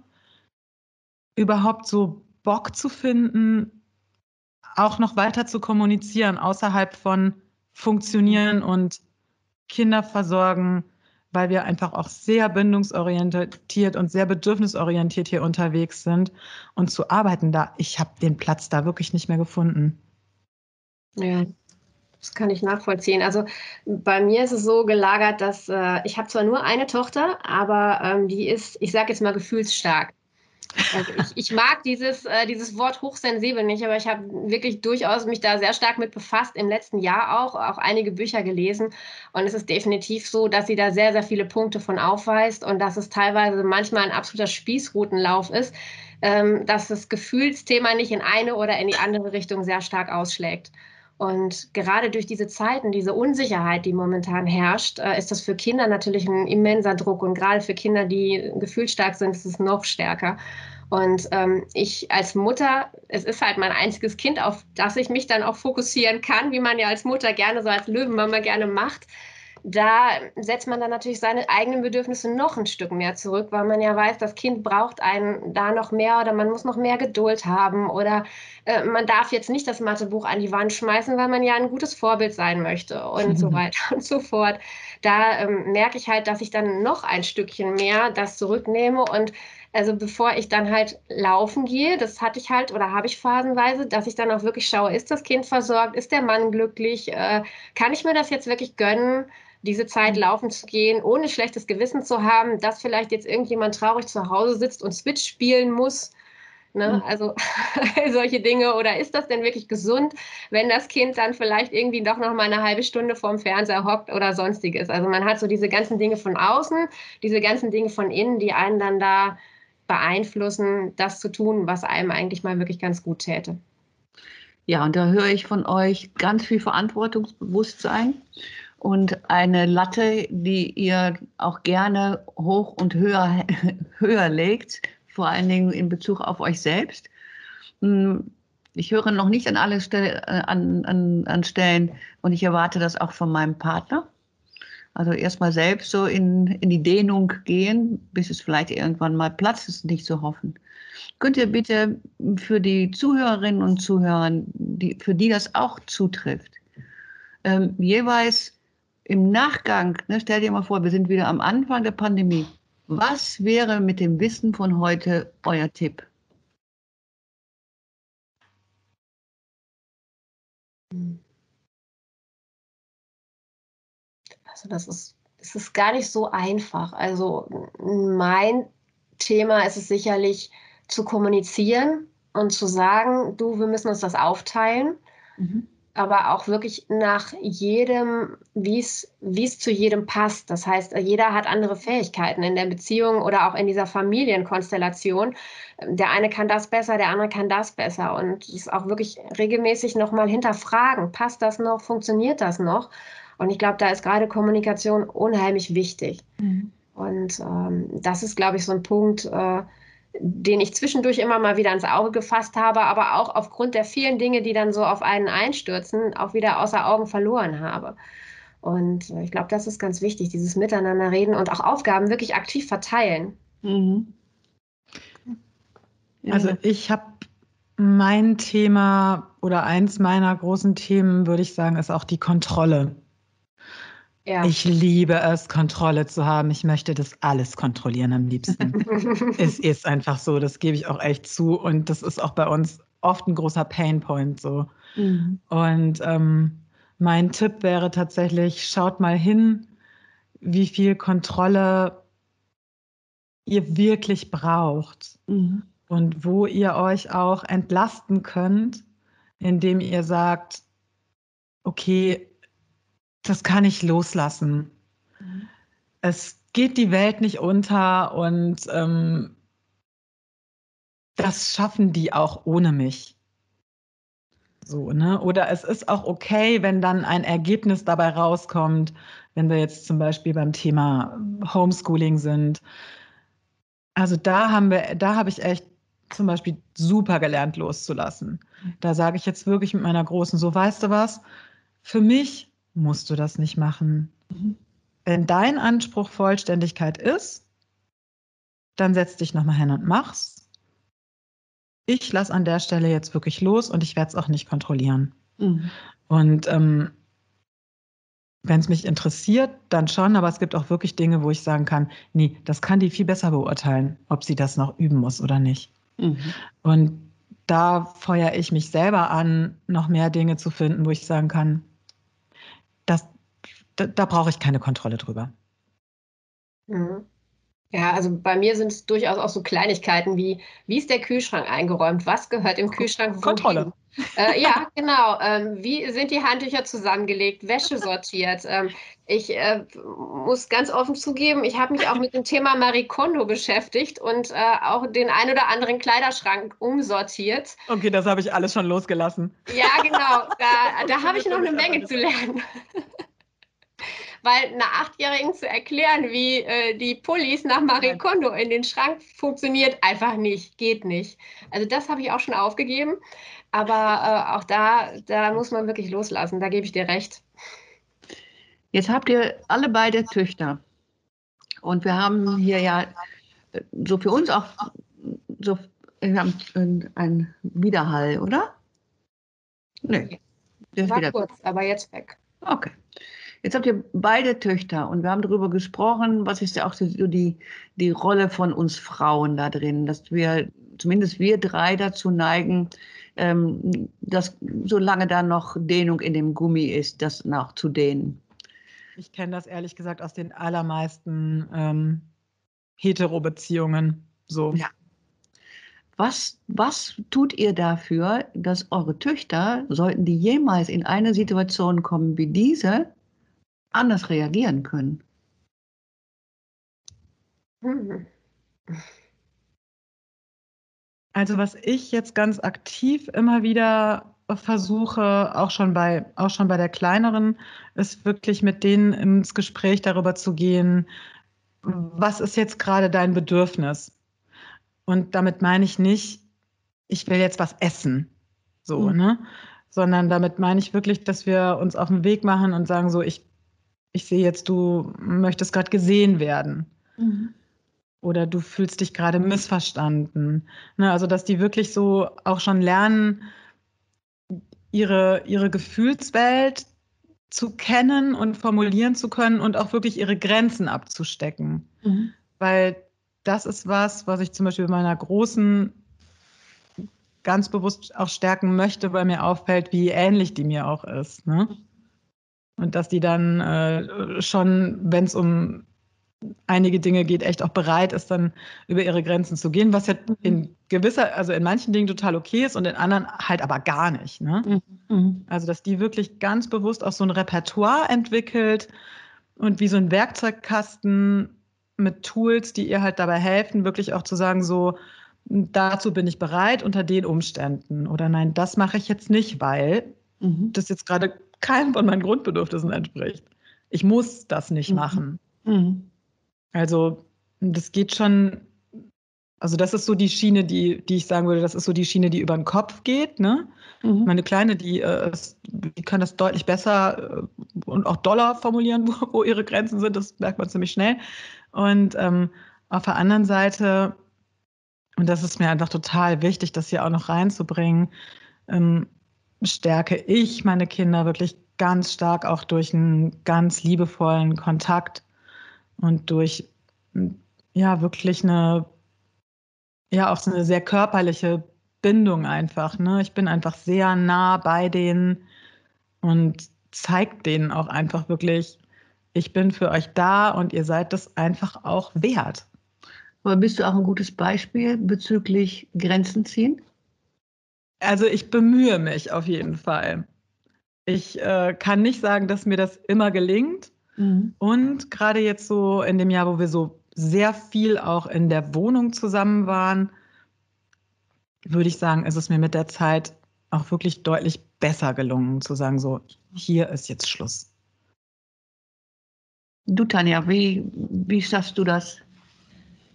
überhaupt so Bock zu finden, auch noch weiter zu kommunizieren, außerhalb von Funktionieren und Kinder versorgen, weil wir einfach auch sehr bindungsorientiert und sehr bedürfnisorientiert hier unterwegs sind und zu arbeiten da, ich habe den Platz da wirklich nicht mehr gefunden. Ja, das kann ich nachvollziehen. Also bei mir ist es so gelagert, dass äh, ich habe zwar nur eine Tochter, aber ähm, die ist, ich sage jetzt mal, gefühlsstark. Also ich, ich, mag dieses, äh, dieses Wort hochsensibel nicht, aber ich habe wirklich durchaus mich da sehr stark mit befasst, im letzten Jahr auch, auch einige Bücher gelesen. Und es ist definitiv so, dass sie da sehr, sehr viele Punkte von aufweist und dass es teilweise manchmal ein absoluter Spießrutenlauf ist, ähm, dass das Gefühlsthema nicht in eine oder in die andere Richtung sehr stark ausschlägt. Und gerade durch diese Zeiten, diese Unsicherheit, die momentan herrscht, äh, ist das für Kinder natürlich ein immenser Druck. Und gerade für Kinder, die gefühlsstark sind, ist es noch stärker. Und ähm, ich als Mutter, es ist halt mein einziges Kind, auf das ich mich dann auch fokussieren kann, wie man ja als Mutter gerne so als Löwenmama gerne macht da setzt man dann natürlich seine eigenen Bedürfnisse noch ein Stück mehr zurück, weil man ja weiß, das Kind braucht einen da noch mehr oder man muss noch mehr Geduld haben oder äh, man darf jetzt nicht das Mathebuch an die Wand schmeißen, weil man ja ein gutes Vorbild sein möchte und mhm. so weiter und so fort. Da ähm, merke ich halt, dass ich dann noch ein Stückchen mehr das zurücknehme und also bevor ich dann halt laufen gehe, das hatte ich halt oder habe ich phasenweise, dass ich dann auch wirklich schaue, ist das Kind versorgt, ist der Mann glücklich, äh, kann ich mir das jetzt wirklich gönnen? Diese Zeit mhm. laufen zu gehen, ohne schlechtes Gewissen zu haben, dass vielleicht jetzt irgendjemand traurig zu Hause sitzt und Switch spielen muss. Ne? Mhm. Also solche Dinge. Oder ist das denn wirklich gesund, wenn das Kind dann vielleicht irgendwie doch noch mal eine halbe Stunde vorm Fernseher hockt oder sonstiges? Also man hat so diese ganzen Dinge von außen, diese ganzen Dinge von innen, die einen dann da beeinflussen, das zu tun, was einem eigentlich mal wirklich ganz gut täte. Ja, und da höre ich von euch ganz viel Verantwortungsbewusstsein und eine Latte, die ihr auch gerne hoch und höher, höher legt, vor allen Dingen in Bezug auf euch selbst. Hm, ich höre noch nicht an alle Stelle, äh, an, an, an Stellen und ich erwarte das auch von meinem Partner. Also erstmal selbst so in, in die Dehnung gehen, bis es vielleicht irgendwann mal Platz ist, nicht zu hoffen. Könnt ihr bitte für die Zuhörerinnen und Zuhörer, die, für die das auch zutrifft, ähm, jeweils im Nachgang, ne, stell dir mal vor, wir sind wieder am Anfang der Pandemie. Was wäre mit dem Wissen von heute euer Tipp? Also das ist, das ist gar nicht so einfach. Also mein Thema ist es sicherlich zu kommunizieren und zu sagen, du, wir müssen uns das aufteilen. Mhm aber auch wirklich nach jedem, wie es zu jedem passt. Das heißt, jeder hat andere Fähigkeiten in der Beziehung oder auch in dieser Familienkonstellation. Der eine kann das besser, der andere kann das besser. Und es auch wirklich regelmäßig nochmal hinterfragen, passt das noch, funktioniert das noch? Und ich glaube, da ist gerade Kommunikation unheimlich wichtig. Mhm. Und ähm, das ist, glaube ich, so ein Punkt, äh, den ich zwischendurch immer mal wieder ins Auge gefasst habe, aber auch aufgrund der vielen Dinge, die dann so auf einen einstürzen, auch wieder außer Augen verloren habe. Und äh, ich glaube, das ist ganz wichtig, dieses Miteinander reden und auch Aufgaben wirklich aktiv verteilen. Mhm. Also ich habe mein Thema oder eins meiner großen Themen, würde ich sagen, ist auch die Kontrolle. Ja. Ich liebe es, Kontrolle zu haben. Ich möchte das alles kontrollieren am liebsten. es ist einfach so, das gebe ich auch echt zu. Und das ist auch bei uns oft ein großer Painpoint so. Mhm. Und ähm, mein Tipp wäre tatsächlich, schaut mal hin, wie viel Kontrolle ihr wirklich braucht mhm. und wo ihr euch auch entlasten könnt, indem ihr sagt, okay, das kann ich loslassen. Mhm. Es geht die Welt nicht unter und ähm, das schaffen die auch ohne mich. So, ne? Oder es ist auch okay, wenn dann ein Ergebnis dabei rauskommt, wenn wir jetzt zum Beispiel beim Thema Homeschooling sind. Also da haben wir, da habe ich echt zum Beispiel super gelernt loszulassen. Mhm. Da sage ich jetzt wirklich mit meiner Großen, so weißt du was, für mich musst du das nicht machen. Mhm. Wenn dein Anspruch Vollständigkeit ist, dann setz dich nochmal hin und mach's. Ich lasse an der Stelle jetzt wirklich los und ich werde es auch nicht kontrollieren. Mhm. Und ähm, wenn es mich interessiert, dann schon, aber es gibt auch wirklich Dinge, wo ich sagen kann, nee, das kann die viel besser beurteilen, ob sie das noch üben muss oder nicht. Mhm. Und da feuere ich mich selber an, noch mehr Dinge zu finden, wo ich sagen kann, da, da brauche ich keine Kontrolle drüber. Mhm. Ja, also bei mir sind es durchaus auch so Kleinigkeiten wie, wie ist der Kühlschrank eingeräumt? Was gehört im Kühlschrank? Kontrolle. Äh, ja, genau. Ähm, wie sind die Handtücher zusammengelegt, Wäsche sortiert? Ähm, ich äh, muss ganz offen zugeben, ich habe mich auch mit dem Thema Marie Kondo beschäftigt und äh, auch den ein oder anderen Kleiderschrank umsortiert. Okay, das habe ich alles schon losgelassen. Ja, genau. Da, da habe ich noch eine Menge zu lernen. weil einer Achtjährigen zu erklären, wie äh, die Pullis nach Marie Kondo in den Schrank funktioniert, einfach nicht, geht nicht. Also das habe ich auch schon aufgegeben, aber äh, auch da, da muss man wirklich loslassen, da gebe ich dir recht. Jetzt habt ihr alle beide Töchter und wir haben hier ja äh, so für uns auch so einen Widerhall, oder? Nee. War kurz, aber jetzt weg. Okay. Jetzt habt ihr beide Töchter und wir haben darüber gesprochen, was ist ja auch so die, die Rolle von uns Frauen da drin, dass wir, zumindest wir drei dazu neigen, ähm, dass solange da noch Dehnung in dem Gummi ist, das noch zu dehnen. Ich kenne das ehrlich gesagt aus den allermeisten ähm, Hetero-Beziehungen so. Ja. Was, was tut ihr dafür, dass eure Töchter, sollten die jemals in eine Situation kommen wie diese, anders reagieren können. Also was ich jetzt ganz aktiv immer wieder versuche, auch schon bei, auch schon bei der kleineren, ist wirklich mit denen ins Gespräch darüber zu gehen, was ist jetzt gerade dein Bedürfnis? Und damit meine ich nicht, ich will jetzt was essen, so, mhm. ne? Sondern damit meine ich wirklich, dass wir uns auf den Weg machen und sagen, so, ich ich sehe jetzt, du möchtest gerade gesehen werden. Mhm. Oder du fühlst dich gerade missverstanden. Ne, also, dass die wirklich so auch schon lernen, ihre, ihre Gefühlswelt zu kennen und formulieren zu können und auch wirklich ihre Grenzen abzustecken. Mhm. Weil das ist was, was ich zum Beispiel bei meiner großen ganz bewusst auch stärken möchte, weil mir auffällt, wie ähnlich die mir auch ist. Ne? Und dass die dann äh, schon, wenn es um einige Dinge geht, echt auch bereit ist, dann über ihre Grenzen zu gehen, was ja mhm. in gewisser, also in manchen Dingen total okay ist und in anderen halt aber gar nicht. Ne? Mhm. mhm. Also, dass die wirklich ganz bewusst auch so ein Repertoire entwickelt und wie so ein Werkzeugkasten mit Tools, die ihr halt dabei helfen, wirklich auch zu sagen, so, dazu bin ich bereit unter den Umständen. Oder nein, das mache ich jetzt nicht, weil mhm. das jetzt gerade keinem von meinen Grundbedürfnissen entspricht. Ich muss das nicht mhm. machen. Mhm. Also das geht schon, also das ist so die Schiene, die, die ich sagen würde, das ist so die Schiene, die über den Kopf geht. Ne? Mhm. Meine Kleine, die, äh, die kann das deutlich besser äh, und auch doller formulieren, wo, wo, ihre Grenzen sind. Das merkt man ziemlich schnell. Und ähm, auf der anderen Seite, und das ist mir einfach total wichtig, das hier auch noch reinzubringen, ähm, stärke ich meine Kinder wirklich ganz stark auch durch einen ganz liebevollen Kontakt und durch ja wirklich eine ja auch so eine sehr körperliche Bindung einfach. Ne? Ich bin einfach sehr nah bei denen und zeige denen auch einfach wirklich, ich bin für euch da und ihr seid das einfach auch wert. Aber bist du auch ein gutes Beispiel bezüglich Grenzen ziehen? Also ich bemühe mich auf jeden Fall. Ich äh, kann nicht sagen, dass mir das immer gelingt. Mhm. Und gerade jetzt so in dem Jahr, wo wir so sehr viel auch in der Wohnung zusammen waren, würde ich sagen, ist es mir mit der Zeit auch wirklich deutlich besser gelungen zu sagen, so, hier ist jetzt Schluss. Du, Tanja, wie, wie schaffst du das?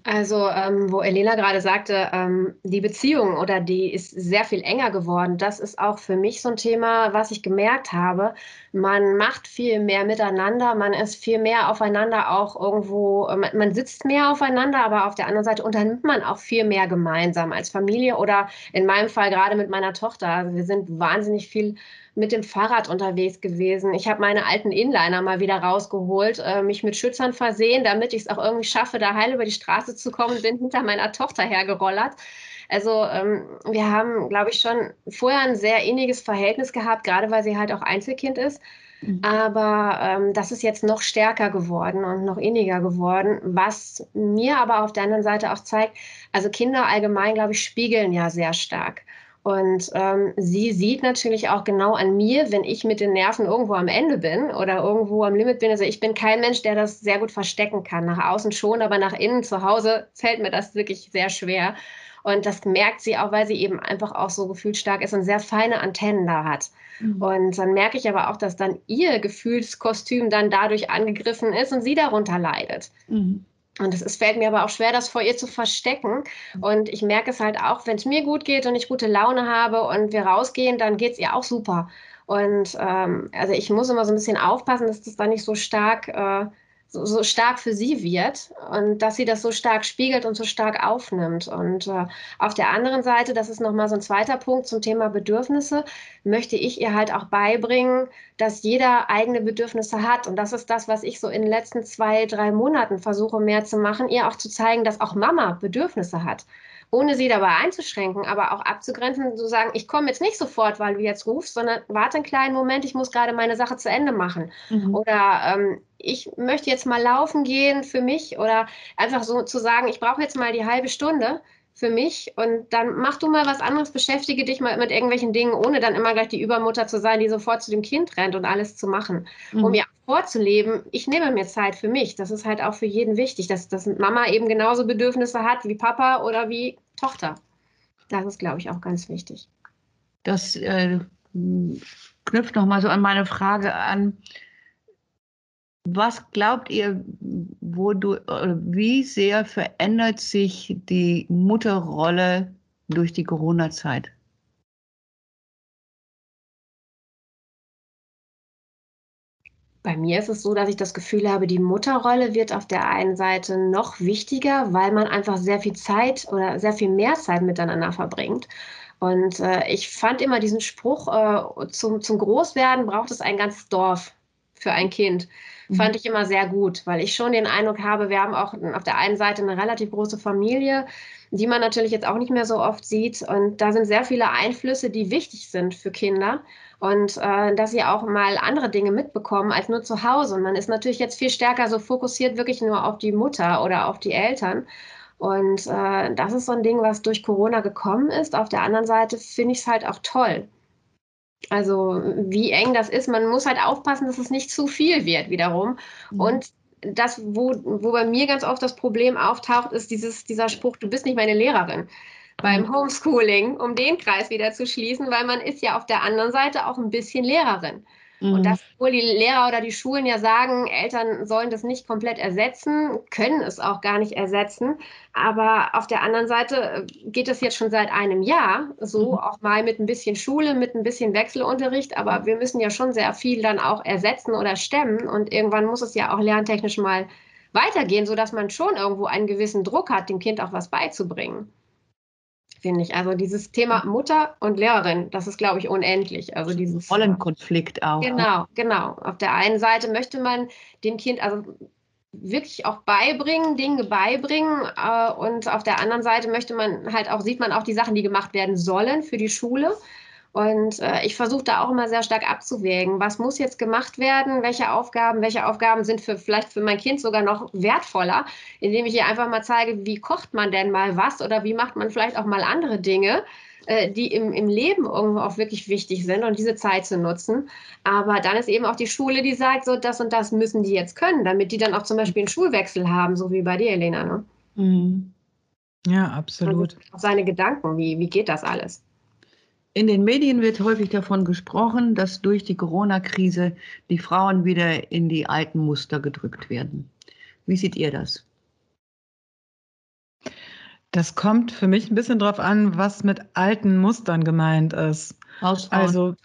Also, ähm, wo Elena gerade sagte, ähm, die Beziehung oder die ist sehr viel enger geworden. Das ist auch für mich so ein Thema, was ich gemerkt habe. Man macht viel mehr miteinander, man ist viel mehr aufeinander auch irgendwo, man, man sitzt mehr aufeinander, aber auf der anderen Seite unternimmt man auch viel mehr gemeinsam als Familie oder in meinem Fall gerade mit meiner Tochter. Also wir sind wahnsinnig viel mit dem Fahrrad unterwegs gewesen. Ich habe meine alten Inliner mal wieder rausgeholt, äh, mich mit Schützern versehen, damit ich es auch irgendwie schaffe, da heil über die Straße zu kommen, bin hinter meiner Tochter hergerollert. Also ähm, wir haben, glaube ich, schon vorher ein sehr inniges Verhältnis gehabt, gerade weil sie halt auch Einzelkind ist. Mhm. Aber ähm, das ist jetzt noch stärker geworden und noch inniger geworden, was mir aber auf der anderen Seite auch zeigt, also Kinder allgemein, glaube ich, spiegeln ja sehr stark. Und ähm, sie sieht natürlich auch genau an mir, wenn ich mit den Nerven irgendwo am Ende bin oder irgendwo am Limit bin. Also ich bin kein Mensch, der das sehr gut verstecken kann. Nach außen schon, aber nach innen zu Hause fällt mir das wirklich sehr schwer. Und das merkt sie auch, weil sie eben einfach auch so gefühlsstark ist und sehr feine Antennen da hat. Mhm. Und dann merke ich aber auch, dass dann ihr Gefühlskostüm dann dadurch angegriffen ist und sie darunter leidet. Mhm. Und es fällt mir aber auch schwer, das vor ihr zu verstecken. Und ich merke es halt auch, wenn es mir gut geht und ich gute Laune habe und wir rausgehen, dann geht es ihr auch super. Und ähm, also ich muss immer so ein bisschen aufpassen, dass das da nicht so stark äh, so, so, stark für sie wird und dass sie das so stark spiegelt und so stark aufnimmt. Und äh, auf der anderen Seite, das ist nochmal so ein zweiter Punkt zum Thema Bedürfnisse, möchte ich ihr halt auch beibringen, dass jeder eigene Bedürfnisse hat. Und das ist das, was ich so in den letzten zwei, drei Monaten versuche mehr zu machen, ihr auch zu zeigen, dass auch Mama Bedürfnisse hat ohne sie dabei einzuschränken, aber auch abzugrenzen, zu sagen, ich komme jetzt nicht sofort, weil du jetzt rufst, sondern warte einen kleinen Moment, ich muss gerade meine Sache zu Ende machen. Mhm. Oder ähm, ich möchte jetzt mal laufen gehen für mich oder einfach so zu sagen, ich brauche jetzt mal die halbe Stunde für mich und dann mach du mal was anderes, beschäftige dich mal mit irgendwelchen Dingen, ohne dann immer gleich die Übermutter zu sein, die sofort zu dem Kind rennt und alles zu machen. Mhm. Um mir vorzuleben, ich nehme mir Zeit für mich. Das ist halt auch für jeden wichtig, dass, dass Mama eben genauso Bedürfnisse hat wie Papa oder wie Tochter. Das ist, glaube ich, auch ganz wichtig. Das äh, knüpft nochmal so an meine Frage an. Was glaubt ihr, wo du, wie sehr verändert sich die Mutterrolle durch die Corona-Zeit? Bei mir ist es so, dass ich das Gefühl habe, die Mutterrolle wird auf der einen Seite noch wichtiger, weil man einfach sehr viel Zeit oder sehr viel mehr Zeit miteinander verbringt. Und äh, ich fand immer diesen Spruch, äh, zum, zum Großwerden braucht es ein ganzes Dorf für ein Kind. Mhm. Fand ich immer sehr gut, weil ich schon den Eindruck habe, wir haben auch auf der einen Seite eine relativ große Familie, die man natürlich jetzt auch nicht mehr so oft sieht. Und da sind sehr viele Einflüsse, die wichtig sind für Kinder. Und äh, dass sie auch mal andere Dinge mitbekommen als nur zu Hause. Und man ist natürlich jetzt viel stärker so fokussiert wirklich nur auf die Mutter oder auf die Eltern. Und äh, das ist so ein Ding, was durch Corona gekommen ist. Auf der anderen Seite finde ich es halt auch toll. Also wie eng das ist, man muss halt aufpassen, dass es nicht zu viel wird wiederum. Mhm. Und das, wo, wo bei mir ganz oft das Problem auftaucht, ist dieses, dieser Spruch, du bist nicht meine Lehrerin beim. Homeschooling, um den Kreis wieder zu schließen, weil man ist ja auf der anderen Seite auch ein bisschen Lehrerin. Mhm. Und das, obwohl die Lehrer oder die Schulen ja sagen, Eltern sollen das nicht komplett ersetzen, können es auch gar nicht ersetzen. Aber auf der anderen Seite äh, geht es jetzt schon seit einem Jahr so, mhm. auch mal mit ein bisschen Schule, mit ein bisschen Wechselunterricht. Aber wir müssen ja schon sehr viel dann auch ersetzen oder stemmen. Und irgendwann muss es ja auch lerntechnisch mal weitergehen, sodass man schon irgendwo einen gewissen Druck hat, dem Kind auch was beizubringen finde ich. Also dieses Thema Mutter und Lehrerin, das ist, glaube ich, unendlich. Also dieses Rollenkonflikt auch. Genau, genau. Auf der einen Seite möchte man dem Kind also wirklich auch beibringen, Dinge beibringen äh, und auf der anderen Seite möchte man halt auch sieht man auch die Sachen, die gemacht werden sollen für die Schule und äh, ich versuche da auch immer sehr stark abzuwägen, was muss jetzt gemacht werden, welche Aufgaben, welche Aufgaben sind für vielleicht für mein Kind sogar noch wertvoller, indem ich ihr einfach mal zeige, wie kocht man denn mal was oder wie macht man vielleicht auch mal andere Dinge, äh, die im, im Leben irgendwo auch wirklich wichtig sind und diese Zeit zu nutzen. Aber dann ist eben auch die Schule, die sagt, so das und das müssen die jetzt können, damit die dann auch zum Beispiel einen Schulwechsel haben, so wie bei dir, Elena. Ne? Mhm. Ja, absolut. Und auch seine Gedanken, wie, wie geht das alles? In den Medien wird häufig davon gesprochen, dass durch die Corona-Krise die Frauen wieder in die alten Muster gedrückt werden. Wie seht ihr das? Das kommt für mich ein bisschen darauf an, was mit alten Mustern gemeint ist. Hausfrauen. Also,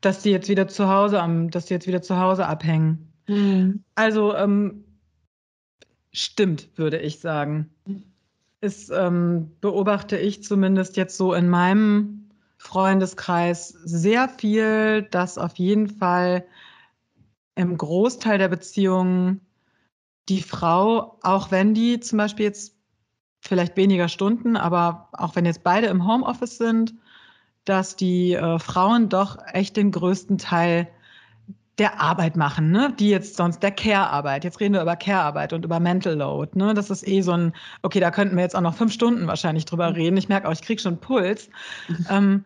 dass die jetzt wieder zu Hause dass die jetzt wieder zu Hause abhängen. Mhm. Also ähm, stimmt, würde ich sagen ist, ähm, beobachte ich zumindest jetzt so in meinem Freundeskreis sehr viel, dass auf jeden Fall im Großteil der Beziehungen die Frau, auch wenn die zum Beispiel jetzt vielleicht weniger Stunden, aber auch wenn jetzt beide im Homeoffice sind, dass die äh, Frauen doch echt den größten Teil der Arbeit machen, ne? die jetzt sonst der Care-Arbeit. Jetzt reden wir über Care-Arbeit und über Mental Load. Ne? Das ist eh so ein, okay, da könnten wir jetzt auch noch fünf Stunden wahrscheinlich drüber mhm. reden. Ich merke auch, ich kriege schon Puls. Mhm. ähm,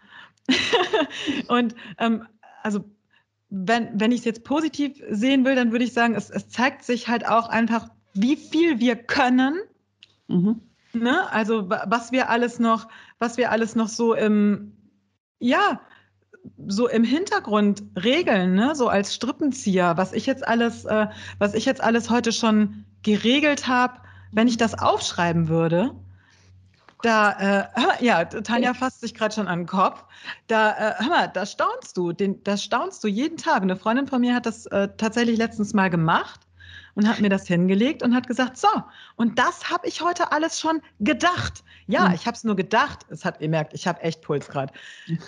und ähm, also wenn, wenn ich es jetzt positiv sehen will, dann würde ich sagen, es, es zeigt sich halt auch einfach, wie viel wir können. Mhm. Ne? Also was wir alles noch, was wir alles noch so im, ja, so im Hintergrund regeln, ne? so als Strippenzieher, was ich jetzt alles, äh, was ich jetzt alles heute schon geregelt habe, wenn ich das aufschreiben würde, da, äh, ja, Tanja fasst sich gerade schon an den Kopf. Da, äh, hör mal, da staunst du, den, das staunst du jeden Tag. Eine Freundin von mir hat das äh, tatsächlich letztens mal gemacht und hat mir das hingelegt und hat gesagt, so, und das habe ich heute alles schon gedacht. Ja, mhm. ich habe es nur gedacht. Es hat, ihr merkt, ich habe echt Puls gerade.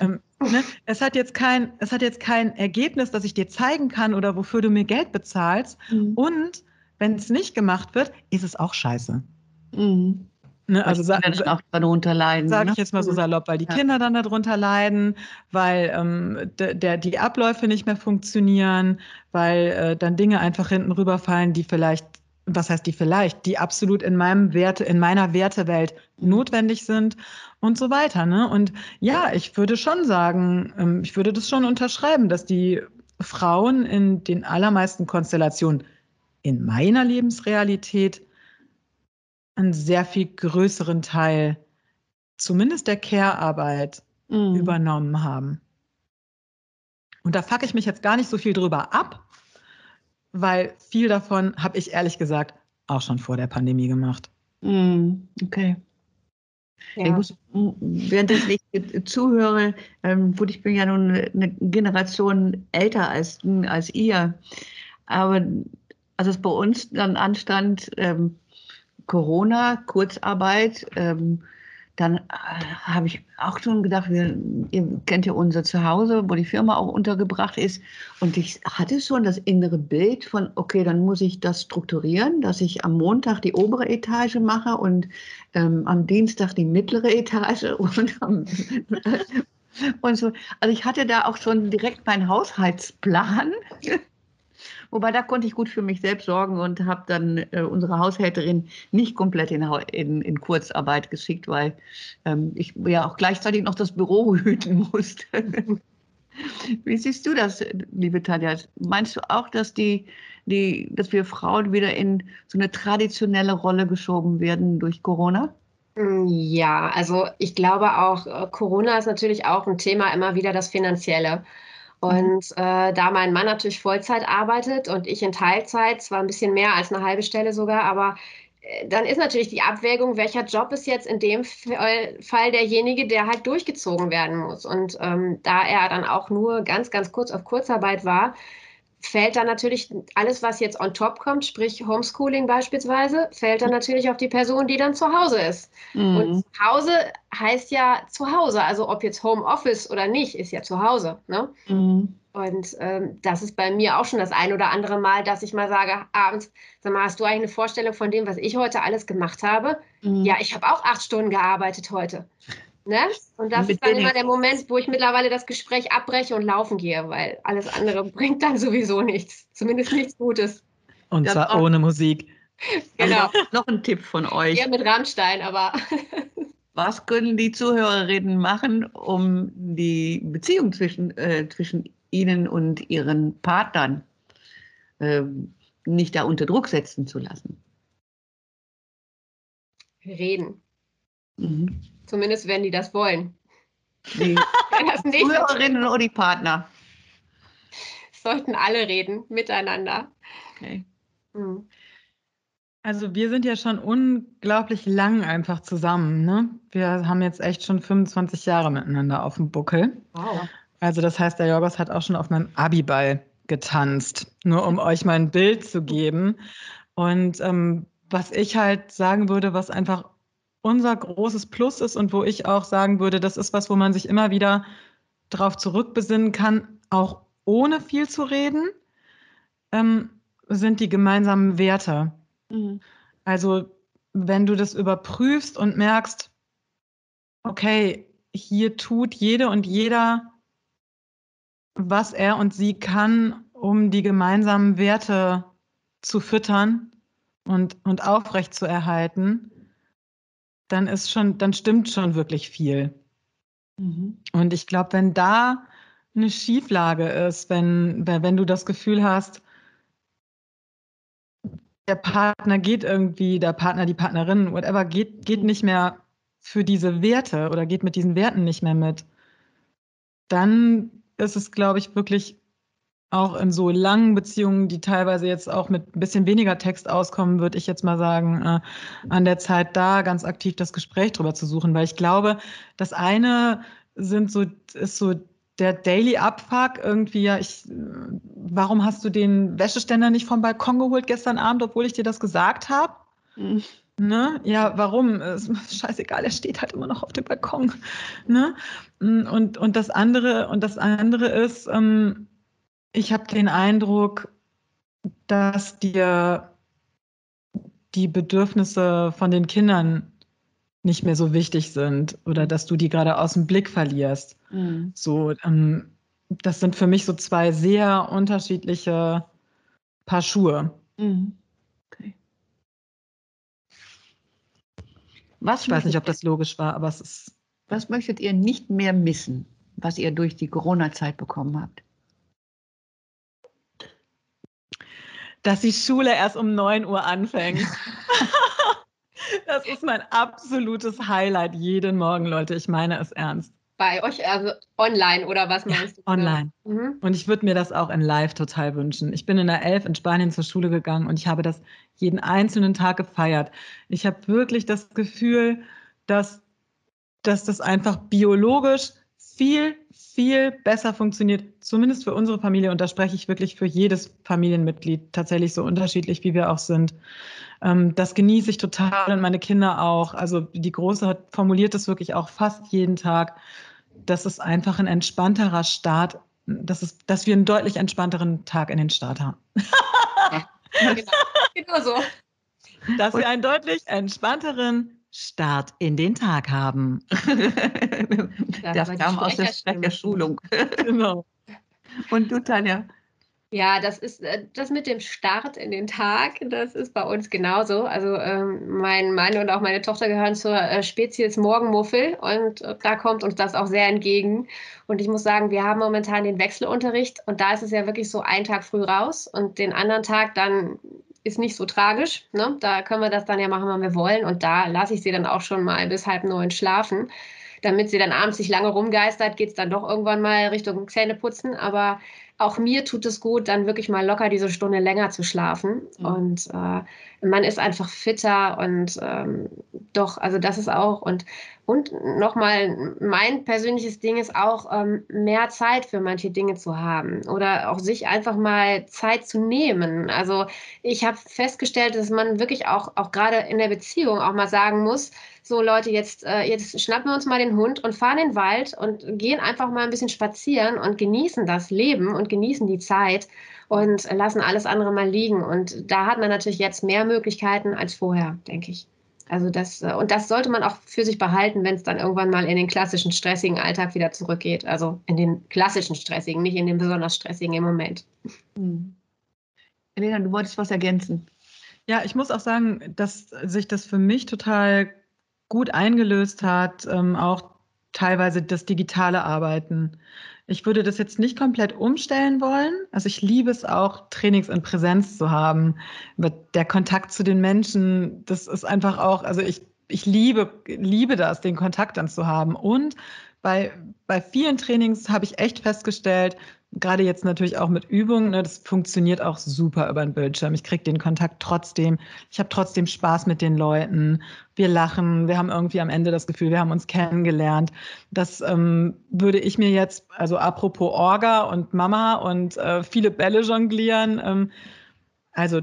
ähm, ne? Es hat jetzt kein, es hat jetzt kein Ergebnis, das ich dir zeigen kann oder wofür du mir Geld bezahlst. Mhm. Und wenn es nicht gemacht wird, ist es auch scheiße. Mhm. Ne, also dann auch darunter leiden. Sage ne? ich jetzt mal so salopp, weil die ja. Kinder dann darunter leiden, weil ähm, der, die Abläufe nicht mehr funktionieren, weil äh, dann Dinge einfach hinten rüberfallen, die vielleicht, was heißt die vielleicht, die absolut in meinem Werte, in meiner Wertewelt notwendig sind und so weiter. Ne? Und ja, ich würde schon sagen, ähm, ich würde das schon unterschreiben, dass die Frauen in den allermeisten Konstellationen in meiner Lebensrealität einen sehr viel größeren Teil zumindest der Care-Arbeit mm. übernommen haben. Und da fuck ich mich jetzt gar nicht so viel drüber ab, weil viel davon habe ich ehrlich gesagt auch schon vor der Pandemie gemacht. Mm, okay. Ja. Ich muss, während ich zuhöre, ähm, gut, ich bin ja nun eine Generation älter als, als ihr, aber als es bei uns dann anstand, ähm, Corona, Kurzarbeit, ähm, dann äh, habe ich auch schon gedacht, wir, ihr kennt ja unser Zuhause, wo die Firma auch untergebracht ist. Und ich hatte schon das innere Bild von, okay, dann muss ich das strukturieren, dass ich am Montag die obere Etage mache und ähm, am Dienstag die mittlere Etage und Und so, also ich hatte da auch schon direkt meinen Haushaltsplan. Wobei da konnte ich gut für mich selbst sorgen und habe dann äh, unsere Haushälterin nicht komplett in, in, in Kurzarbeit geschickt, weil ähm, ich ja auch gleichzeitig noch das Büro hüten musste. Wie siehst du das, liebe Tanja? Meinst du auch, dass, die, die, dass wir Frauen wieder in so eine traditionelle Rolle geschoben werden durch Corona? Ja, also ich glaube auch, äh, Corona ist natürlich auch ein Thema immer wieder das Finanzielle. Mhm. Und äh, da mein Mann natürlich Vollzeit arbeitet und ich in Teilzeit, zwar ein bisschen mehr als eine halbe Stelle sogar, aber äh, dann ist natürlich die Abwägung, welcher Job ist jetzt in dem Fall derjenige, der halt durchgezogen werden muss. Und ähm, da er dann auch nur ganz, ganz kurz auf Kurzarbeit war, fällt dann natürlich alles, was jetzt on top kommt, sprich Homeschooling beispielsweise, fällt dann natürlich auf die Person, die dann zu Hause ist. Mhm. Und zu Hause heißt ja zu Hause, also ob jetzt Homeoffice oder nicht, ist ja zu Hause. Ne? Mhm. Und ähm, das ist bei mir auch schon das ein oder andere Mal, dass ich mal sage, abends, sag mal, hast du eigentlich eine Vorstellung von dem, was ich heute alles gemacht habe? Mhm. Ja, ich habe auch acht Stunden gearbeitet heute. Ne? Und das ist dann immer der Moment, wo ich mittlerweile das Gespräch abbreche und laufen gehe, weil alles andere bringt dann sowieso nichts. Zumindest nichts Gutes. Und das zwar ohne Musik. Genau. noch ein Tipp von euch. Ja, mit Rammstein, aber. Was können die Zuhörerinnen machen, um die Beziehung zwischen, äh, zwischen ihnen und ihren Partnern äh, nicht da unter Druck setzen zu lassen? Reden. Mhm. Zumindest wenn die das wollen. Die Zuhörerinnen oder die Partner? Sollten alle reden, miteinander. Okay. Mhm. Also wir sind ja schon unglaublich lang einfach zusammen. Ne? Wir haben jetzt echt schon 25 Jahre miteinander auf dem Buckel. Wow. Also das heißt, der Jorgos hat auch schon auf meinem Abiball getanzt, nur um euch mal ein Bild zu geben. Und ähm, was ich halt sagen würde, was einfach unser großes Plus ist und wo ich auch sagen würde, das ist was, wo man sich immer wieder darauf zurückbesinnen kann, auch ohne viel zu reden, ähm, sind die gemeinsamen Werte. Mhm. Also wenn du das überprüfst und merkst, okay, hier tut jede und jeder, was er und sie kann, um die gemeinsamen Werte zu füttern und, und aufrecht zu erhalten, dann ist schon, dann stimmt schon wirklich viel. Mhm. Und ich glaube, wenn da eine Schieflage ist, wenn, wenn du das Gefühl hast, der Partner geht irgendwie, der Partner, die Partnerin, whatever, geht, geht nicht mehr für diese Werte oder geht mit diesen Werten nicht mehr mit, dann ist es, glaube ich, wirklich auch in so langen Beziehungen, die teilweise jetzt auch mit ein bisschen weniger Text auskommen, würde ich jetzt mal sagen, äh, an der Zeit da ganz aktiv das Gespräch drüber zu suchen, weil ich glaube, das eine sind so, ist so der Daily Abfuck irgendwie, ja, ich, warum hast du den Wäscheständer nicht vom Balkon geholt gestern Abend, obwohl ich dir das gesagt habe? Mhm. Ne? Ja, warum? Ist scheißegal, er steht halt immer noch auf dem Balkon. Ne? Und, und das andere, und das andere ist, ähm, ich habe den Eindruck, dass dir die Bedürfnisse von den Kindern nicht mehr so wichtig sind oder dass du die gerade aus dem Blick verlierst. Mhm. So, ähm, das sind für mich so zwei sehr unterschiedliche Paar Schuhe. Mhm. Okay. Was ich weiß nicht, ob das logisch war, aber es ist. Was möchtet ihr nicht mehr missen, was ihr durch die Corona-Zeit bekommen habt? Dass die Schule erst um 9 Uhr anfängt. das ist mein absolutes Highlight jeden Morgen, Leute. Ich meine es ernst. Bei euch, also online oder was meinst ja, du? Online. Mhm. Und ich würde mir das auch in live total wünschen. Ich bin in der Elf in Spanien zur Schule gegangen und ich habe das jeden einzelnen Tag gefeiert. Ich habe wirklich das Gefühl, dass, dass das einfach biologisch viel, viel besser funktioniert, zumindest für unsere Familie. Und da spreche ich wirklich für jedes Familienmitglied, tatsächlich so unterschiedlich, wie wir auch sind. Ähm, das genieße ich total und meine Kinder auch. Also die Große hat formuliert das wirklich auch fast jeden Tag. Das ist einfach ein entspannterer Start. Das ist, dass wir einen deutlich entspannteren Tag in den Start haben. Ja, genau. genau so. Dass wir einen deutlich entspannteren Start in den Tag haben. das, kam aus der Sprecherschulung. genau. Und du, Tanja? Ja, das ist äh, das mit dem Start in den Tag, das ist bei uns genauso. Also ähm, mein Mann und auch meine Tochter gehören zur äh, Spezies Morgenmuffel und äh, da kommt uns das auch sehr entgegen. Und ich muss sagen, wir haben momentan den Wechselunterricht und da ist es ja wirklich so ein Tag früh raus und den anderen Tag dann ist nicht so tragisch. Ne? Da können wir das dann ja machen, wann wir wollen. Und da lasse ich sie dann auch schon mal bis halb neun schlafen. Damit sie dann abends nicht lange rumgeistert, geht es dann doch irgendwann mal Richtung Zähneputzen. Aber auch mir tut es gut, dann wirklich mal locker diese Stunde länger zu schlafen. Mhm. Und äh, man ist einfach fitter und ähm, doch, also das ist auch. Und, und nochmal, mein persönliches Ding ist auch, ähm, mehr Zeit für manche Dinge zu haben oder auch sich einfach mal Zeit zu nehmen. Also ich habe festgestellt, dass man wirklich auch, auch gerade in der Beziehung auch mal sagen muss, so Leute, jetzt, äh, jetzt schnappen wir uns mal den Hund und fahren in den Wald und gehen einfach mal ein bisschen spazieren und genießen das Leben und genießen die Zeit und lassen alles andere mal liegen. Und da hat man natürlich jetzt mehr Möglichkeiten als vorher, denke ich. Also das, äh, und das sollte man auch für sich behalten, wenn es dann irgendwann mal in den klassischen stressigen Alltag wieder zurückgeht. Also in den klassischen stressigen, nicht in den besonders stressigen im Moment. Hm. Elena, du wolltest was ergänzen. Ja, ich muss auch sagen, dass sich das für mich total gut eingelöst hat, ähm, auch teilweise das digitale Arbeiten. Ich würde das jetzt nicht komplett umstellen wollen. Also ich liebe es auch, Trainings in Präsenz zu haben. Der Kontakt zu den Menschen, das ist einfach auch, also ich, ich liebe, liebe das, den Kontakt dann zu haben. Und bei, bei vielen Trainings habe ich echt festgestellt, gerade jetzt natürlich auch mit Übungen, ne, das funktioniert auch super über den Bildschirm. Ich kriege den Kontakt trotzdem. Ich habe trotzdem Spaß mit den Leuten. Wir lachen. Wir haben irgendwie am Ende das Gefühl, wir haben uns kennengelernt. Das ähm, würde ich mir jetzt, also apropos Orga und Mama und äh, viele Bälle jonglieren, ähm, also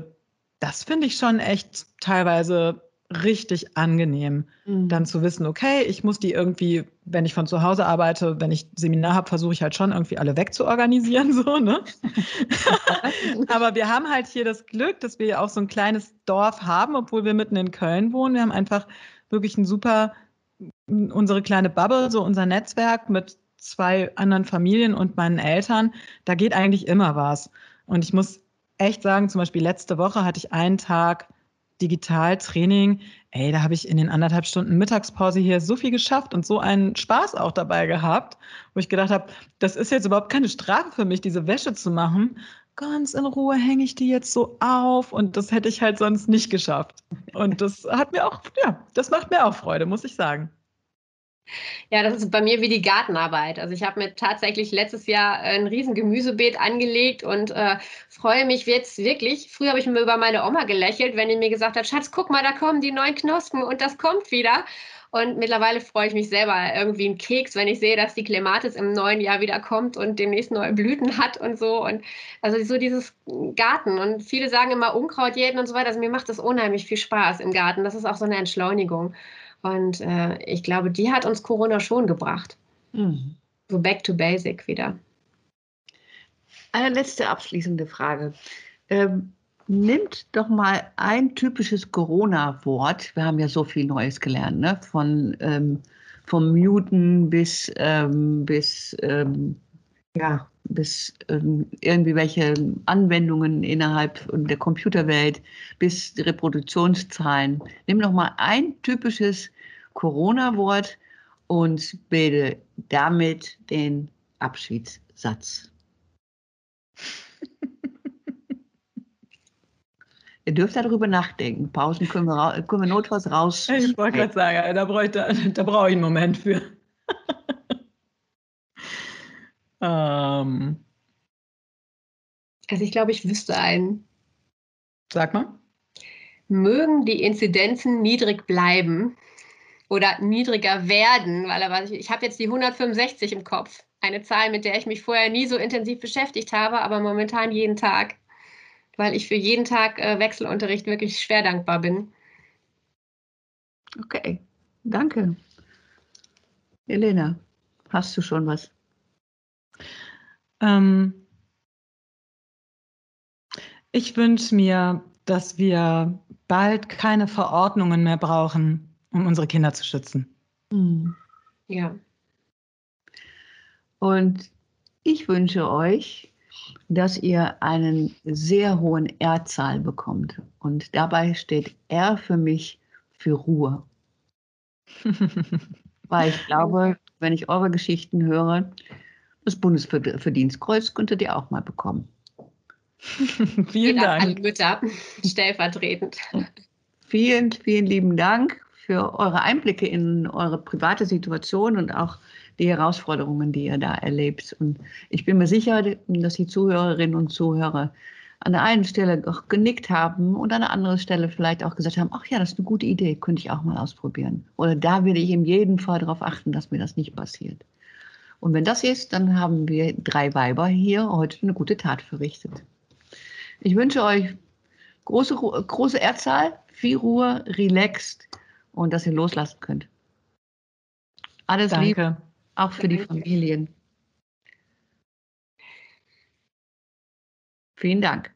das finde ich schon echt teilweise richtig angenehm, mhm. dann zu wissen, okay, ich muss die irgendwie, wenn ich von zu Hause arbeite, wenn ich Seminar habe, versuche ich halt schon irgendwie alle wegzuorganisieren, so, ne? Aber wir haben halt hier das Glück, dass wir ja auch so ein kleines Dorf haben, obwohl wir mitten in Köln wohnen. Wir haben einfach wirklich ein super, unsere kleine Bubble, so unser Netzwerk mit zwei anderen Familien und meinen Eltern. Da geht eigentlich immer was. Und ich muss echt sagen, zum Beispiel letzte Woche hatte ich einen Tag, Digitaltraining, ey, da habe ich in den anderthalb Stunden Mittagspause hier so viel geschafft und so einen Spaß auch dabei gehabt, wo ich gedacht habe, das ist jetzt überhaupt keine Strafe für mich, diese Wäsche zu machen. Ganz in Ruhe hänge ich die jetzt so auf und das hätte ich halt sonst nicht geschafft. Und das hat mir auch, ja, das macht mir auch Freude, muss ich sagen. Ja, das ist bei mir wie die Gartenarbeit. Also ich habe mir tatsächlich letztes Jahr ein riesen Gemüsebeet angelegt und äh, freue mich jetzt wirklich. Früher habe ich mir über meine Oma gelächelt, wenn die mir gesagt hat, Schatz, guck mal, da kommen die neuen Knospen und das kommt wieder. Und mittlerweile freue ich mich selber irgendwie einen Keks, wenn ich sehe, dass die Klematis im neuen Jahr wieder kommt und demnächst neue Blüten hat und so. Und also so dieses Garten. Und viele sagen immer Unkraut jäten und so weiter. Also mir macht das unheimlich viel Spaß im Garten. Das ist auch so eine Entschleunigung. Und äh, ich glaube, die hat uns Corona schon gebracht. Mhm. So back to basic wieder. Eine letzte abschließende Frage. Ähm, nimmt doch mal ein typisches Corona-Wort. Wir haben ja so viel Neues gelernt, ne? Von ähm, vom Muten bis ähm, bis ähm, ja bis ähm, irgendwie welche Anwendungen innerhalb der Computerwelt bis Reproduktionszahlen. Nimm doch mal ein typisches Corona-Wort und bilde damit den Abschiedssatz. Ihr dürft darüber nachdenken. Pausen können wir, können wir notfalls raus. Ich wollte gerade sagen, da brauche ich, da, da brauch ich einen Moment für. ähm. Also ich glaube, ich wüsste einen. Sag mal. Mögen die Inzidenzen niedrig bleiben, oder niedriger werden, weil ich habe jetzt die 165 im Kopf. Eine Zahl, mit der ich mich vorher nie so intensiv beschäftigt habe, aber momentan jeden Tag, weil ich für jeden Tag äh, Wechselunterricht wirklich schwer dankbar bin. Okay, danke. Elena, hast du schon was? Ähm, ich wünsche mir, dass wir bald keine Verordnungen mehr brauchen, um unsere Kinder zu schützen. Mhm. Ja. Und ich wünsche euch, dass ihr einen sehr hohen R-Zahl bekommt. Und dabei steht R für mich für Ruhe. Weil ich glaube, wenn ich eure Geschichten höre, das Bundesverdienstkreuz könntet ihr auch mal bekommen. vielen Dank. Alle Mütter stellvertretend. Vielen, vielen lieben Dank für eure Einblicke in eure private Situation und auch die Herausforderungen, die ihr da erlebt. Und ich bin mir sicher, dass die Zuhörerinnen und Zuhörer an der einen Stelle auch genickt haben und an der anderen Stelle vielleicht auch gesagt haben, ach ja, das ist eine gute Idee, könnte ich auch mal ausprobieren. Oder da will ich in jedem Fall darauf achten, dass mir das nicht passiert. Und wenn das ist, dann haben wir drei Weiber hier heute eine gute Tat verrichtet. Ich wünsche euch große, große Erdzahl, viel Ruhe, relaxed und dass ihr loslassen könnt. Alles Danke. Liebe, auch für die Familien. Vielen Dank.